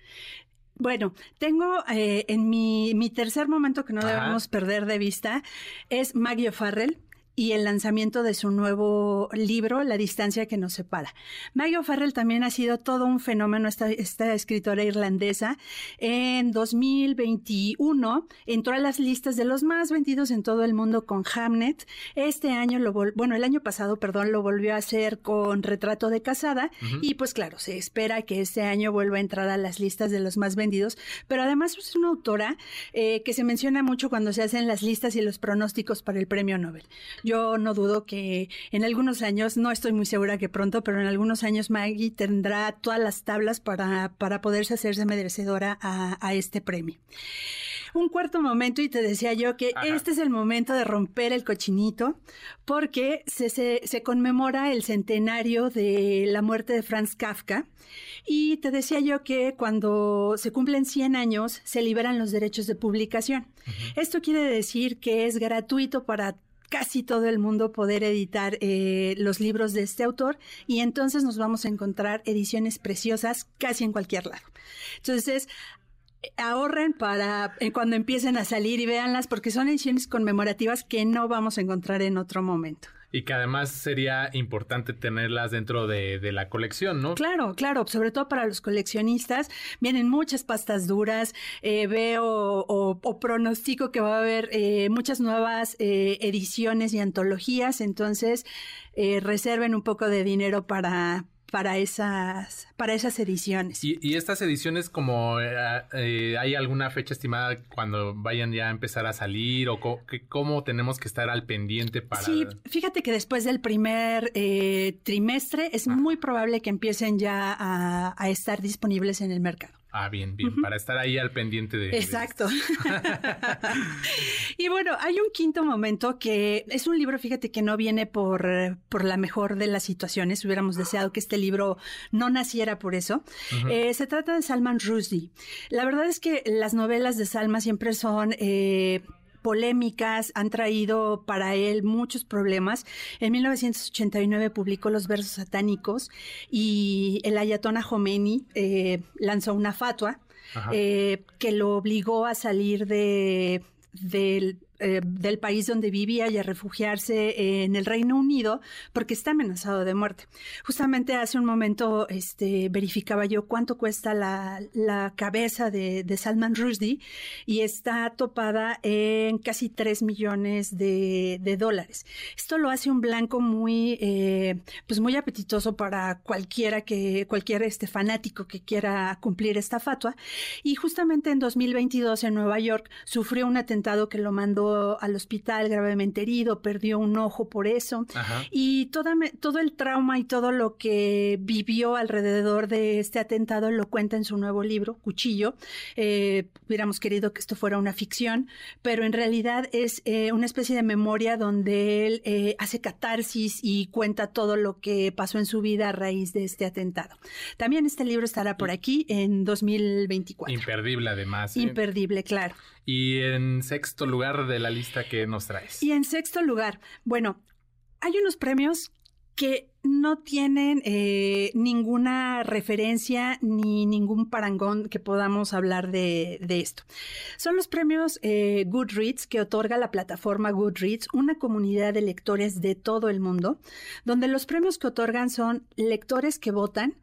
Bueno, tengo eh, en mi, mi, tercer momento que no debemos perder de vista es Maggie Farrell y el lanzamiento de su nuevo libro, La distancia que nos separa. Maggie O'Farrell también ha sido todo un fenómeno, esta, esta escritora irlandesa. En 2021 entró a las listas de los más vendidos en todo el mundo con Hamnet. Este año, lo bueno, el año pasado, perdón, lo volvió a hacer con Retrato de Casada. Y pues claro, se espera que este año vuelva a entrar a las listas de los más vendidos. Pero además es una autora eh, que se menciona mucho cuando se hacen las listas y los pronósticos para el premio Nobel. Yo no dudo que en algunos años, no estoy muy segura que pronto, pero en algunos años Maggie tendrá todas las tablas para, para poderse hacerse merecedora a, este premio. Un cuarto momento y te decía yo que este es el momento de romper el cochinito porque se, se, conmemora el centenario de la muerte de Franz Kafka y te decía yo que cuando se cumplen 100 años se liberan los derechos de publicación. Esto quiere decir que es gratuito para casi todo el mundo poder editar eh, los libros de este autor y entonces nos vamos a encontrar ediciones preciosas casi en cualquier lado. Entonces, ahorren para eh, cuando empiecen a salir y véanlas porque son ediciones conmemorativas que no vamos a encontrar en otro momento. Y que además sería importante tenerlas dentro de, la colección, ¿no? Claro, claro, sobre todo para los coleccionistas. Vienen muchas pastas duras, eh, veo o, pronostico que va a haber eh, muchas nuevas ediciones y antologías, entonces reserven un poco de dinero para, para esas, para esas ediciones. Y, estas ediciones, como eh, eh, hay alguna fecha estimada cuando vayan ya a empezar a salir o cómo tenemos que estar al pendiente para... Sí, fíjate que después del primer eh, trimestre es muy probable que empiecen ya a estar disponibles en el mercado. Ah, bien, bien, para estar ahí al pendiente de... Exacto. y bueno, hay un quinto momento que es un libro, fíjate que no viene por, por la mejor de las situaciones, hubiéramos deseado que este libro no naciera por eso. Eh, se trata de Salman Rushdie. La verdad es que las novelas de Salma siempre son... Eh, polémicas, han traído para él muchos problemas. En 1989 publicó Los versos satánicos y el ayatona Khomeini eh, lanzó una fatua eh, que lo obligó a salir de, del eh, del país donde vivía y a refugiarse en el Reino Unido porque está amenazado de muerte. Justamente hace un momento este, verificaba yo cuánto cuesta la, cabeza de, Salman Rushdie y está topada en casi 3 millones de, dólares. Esto lo hace un blanco muy, eh, pues muy apetitoso para cualquiera que, cualquier este fanático que quiera cumplir esta fatua. Y justamente en 2022 en Nueva York sufrió un atentado que lo mandó al hospital gravemente herido, perdió un ojo por eso. Y toda, todo el trauma y todo lo que vivió alrededor de este atentado lo cuenta en su nuevo libro, Cuchillo. Eh, hubiéramos querido que esto fuera una ficción, pero en realidad es eh, una especie de memoria donde él eh, hace catarsis y cuenta todo lo que pasó en su vida a raíz de este atentado. También este libro estará por aquí en 2024. Imperdible además. Imperdible, claro. Y en sexto lugar de la lista que nos traes. Y en sexto lugar, bueno, hay unos premios que no tienen eh, ninguna referencia ni ningún parangón que podamos hablar de, esto. Son los premios eh, Goodreads que otorga la plataforma Goodreads, una comunidad de lectores de todo el mundo, donde los premios que otorgan son lectores que votan,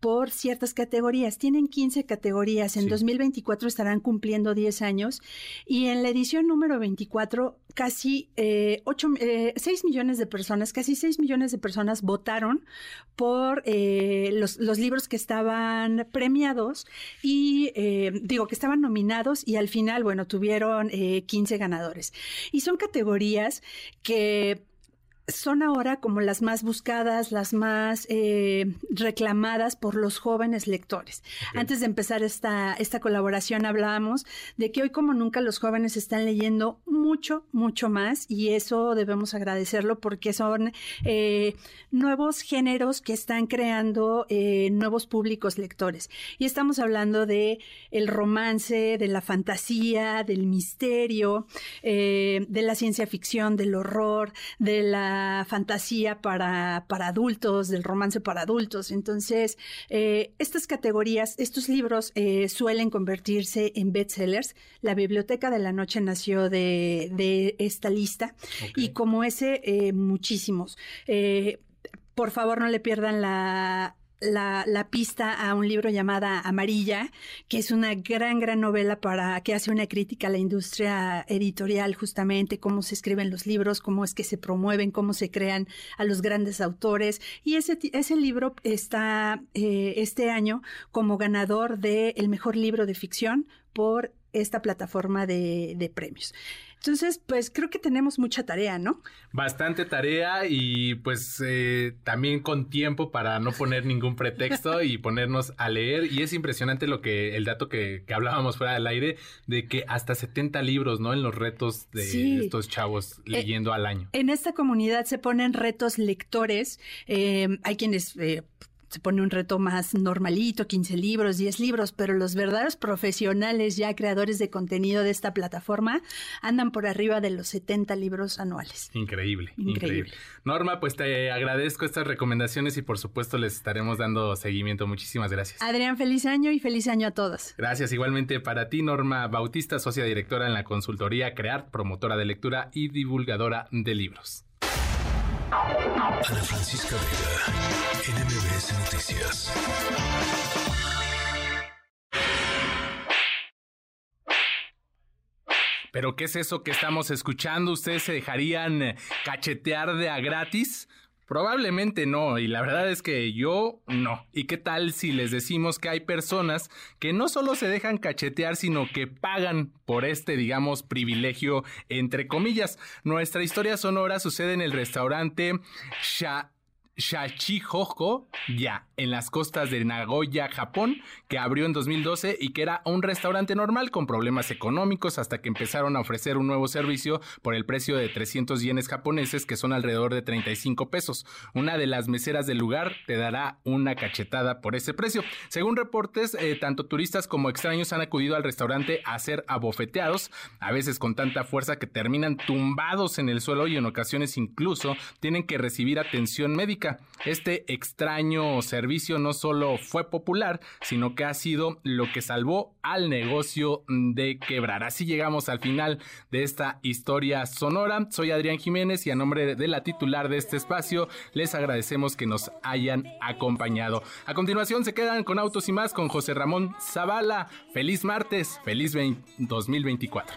por ciertas categorías. Tienen 15 categorías. En 2024 estarán cumpliendo 10 años. Y en la edición número 24, casi eh, 8, 6 eh, millones de personas, casi 6 millones de personas votaron por eh, los, los, libros que estaban premiados y eh, digo que estaban nominados y al final, bueno, tuvieron 15 ganadores. Y son categorías que son ahora como las más buscadas, las más eh, reclamadas por los jóvenes lectores. Antes de empezar esta, esta colaboración hablábamos de que hoy como nunca los jóvenes están leyendo mucho, mucho más y eso debemos agradecerlo porque son eh, nuevos géneros que están creando eh, nuevos públicos lectores. Y estamos hablando de el romance, de la fantasía, del misterio, de la ciencia ficción, del horror, de la fantasía para, para adultos, del romance para adultos. Entonces, eh, estas categorías, estos libros eh, suelen convertirse en bestsellers. La Biblioteca de la Noche nació de, de, esta lista y como ese, eh, muchísimos. Por favor, no le pierdan la, la, pista a un libro llamada Amarilla, que es una gran, gran novela para que hace una crítica a la industria editorial, justamente cómo se escriben los libros, cómo es que se promueven, cómo se crean a los grandes autores. Y ese, ese libro está eh, este año como ganador del el mejor libro de ficción por esta plataforma de, de premios. Entonces, pues creo que tenemos mucha tarea, ¿no? Bastante tarea y pues eh, también con tiempo para no poner ningún pretexto y ponernos a leer. Y es impresionante lo que, el dato que, hablábamos fuera del aire, de que hasta 70 libros, ¿no? En los retos de estos chavos eh, leyendo al año. En esta comunidad se ponen retos lectores. Eh, hay quienes se pone un reto más normalito, 15 libros, 10 libros, pero los verdaderos profesionales ya creadores de contenido de esta plataforma andan por arriba de los 70 libros anuales. Increíble, increíble. Norma, pues te agradezco estas recomendaciones y por supuesto les estaremos dando seguimiento. Muchísimas gracias. Adrián, feliz año y feliz año a todos. Gracias igualmente para ti, Norma Bautista, socia directora en la consultoría Crear, promotora de lectura y divulgadora de libros. Ana Francisca Vega, NMBS Noticias. ¿Pero qué es eso que estamos escuchando? ¿Ustedes se dejarían cachetear de a gratis? Probablemente no, y la verdad es que yo no. ¿Y qué tal si les decimos que hay personas que no solo se dejan cachetear, sino que pagan por este, digamos, privilegio, entre comillas? Nuestra historia sonora sucede en el restaurante Sha Shachihojo Ya, en las costas de Nagoya, Japón, que abrió en 2012 y que era un restaurante normal con problemas económicos hasta que empezaron a ofrecer un nuevo servicio por el precio de 300 yenes japoneses, que son alrededor de 35 pesos. Una de las meseras del lugar te dará una cachetada por ese precio. Según reportes, eh, tanto turistas como extraños han acudido al restaurante a ser abofeteados, a veces con tanta fuerza que terminan tumbados en el suelo y en ocasiones incluso tienen que recibir atención médica. Este extraño servicio no solo fue popular, sino que ha sido lo que salvó al negocio de quebrar. Así llegamos al final de esta historia sonora. Soy Adrián Jiménez y a nombre de la titular de este espacio les agradecemos que nos hayan acompañado. A continuación se quedan con Autos y más con José Ramón Zavala. Feliz martes, feliz 2024.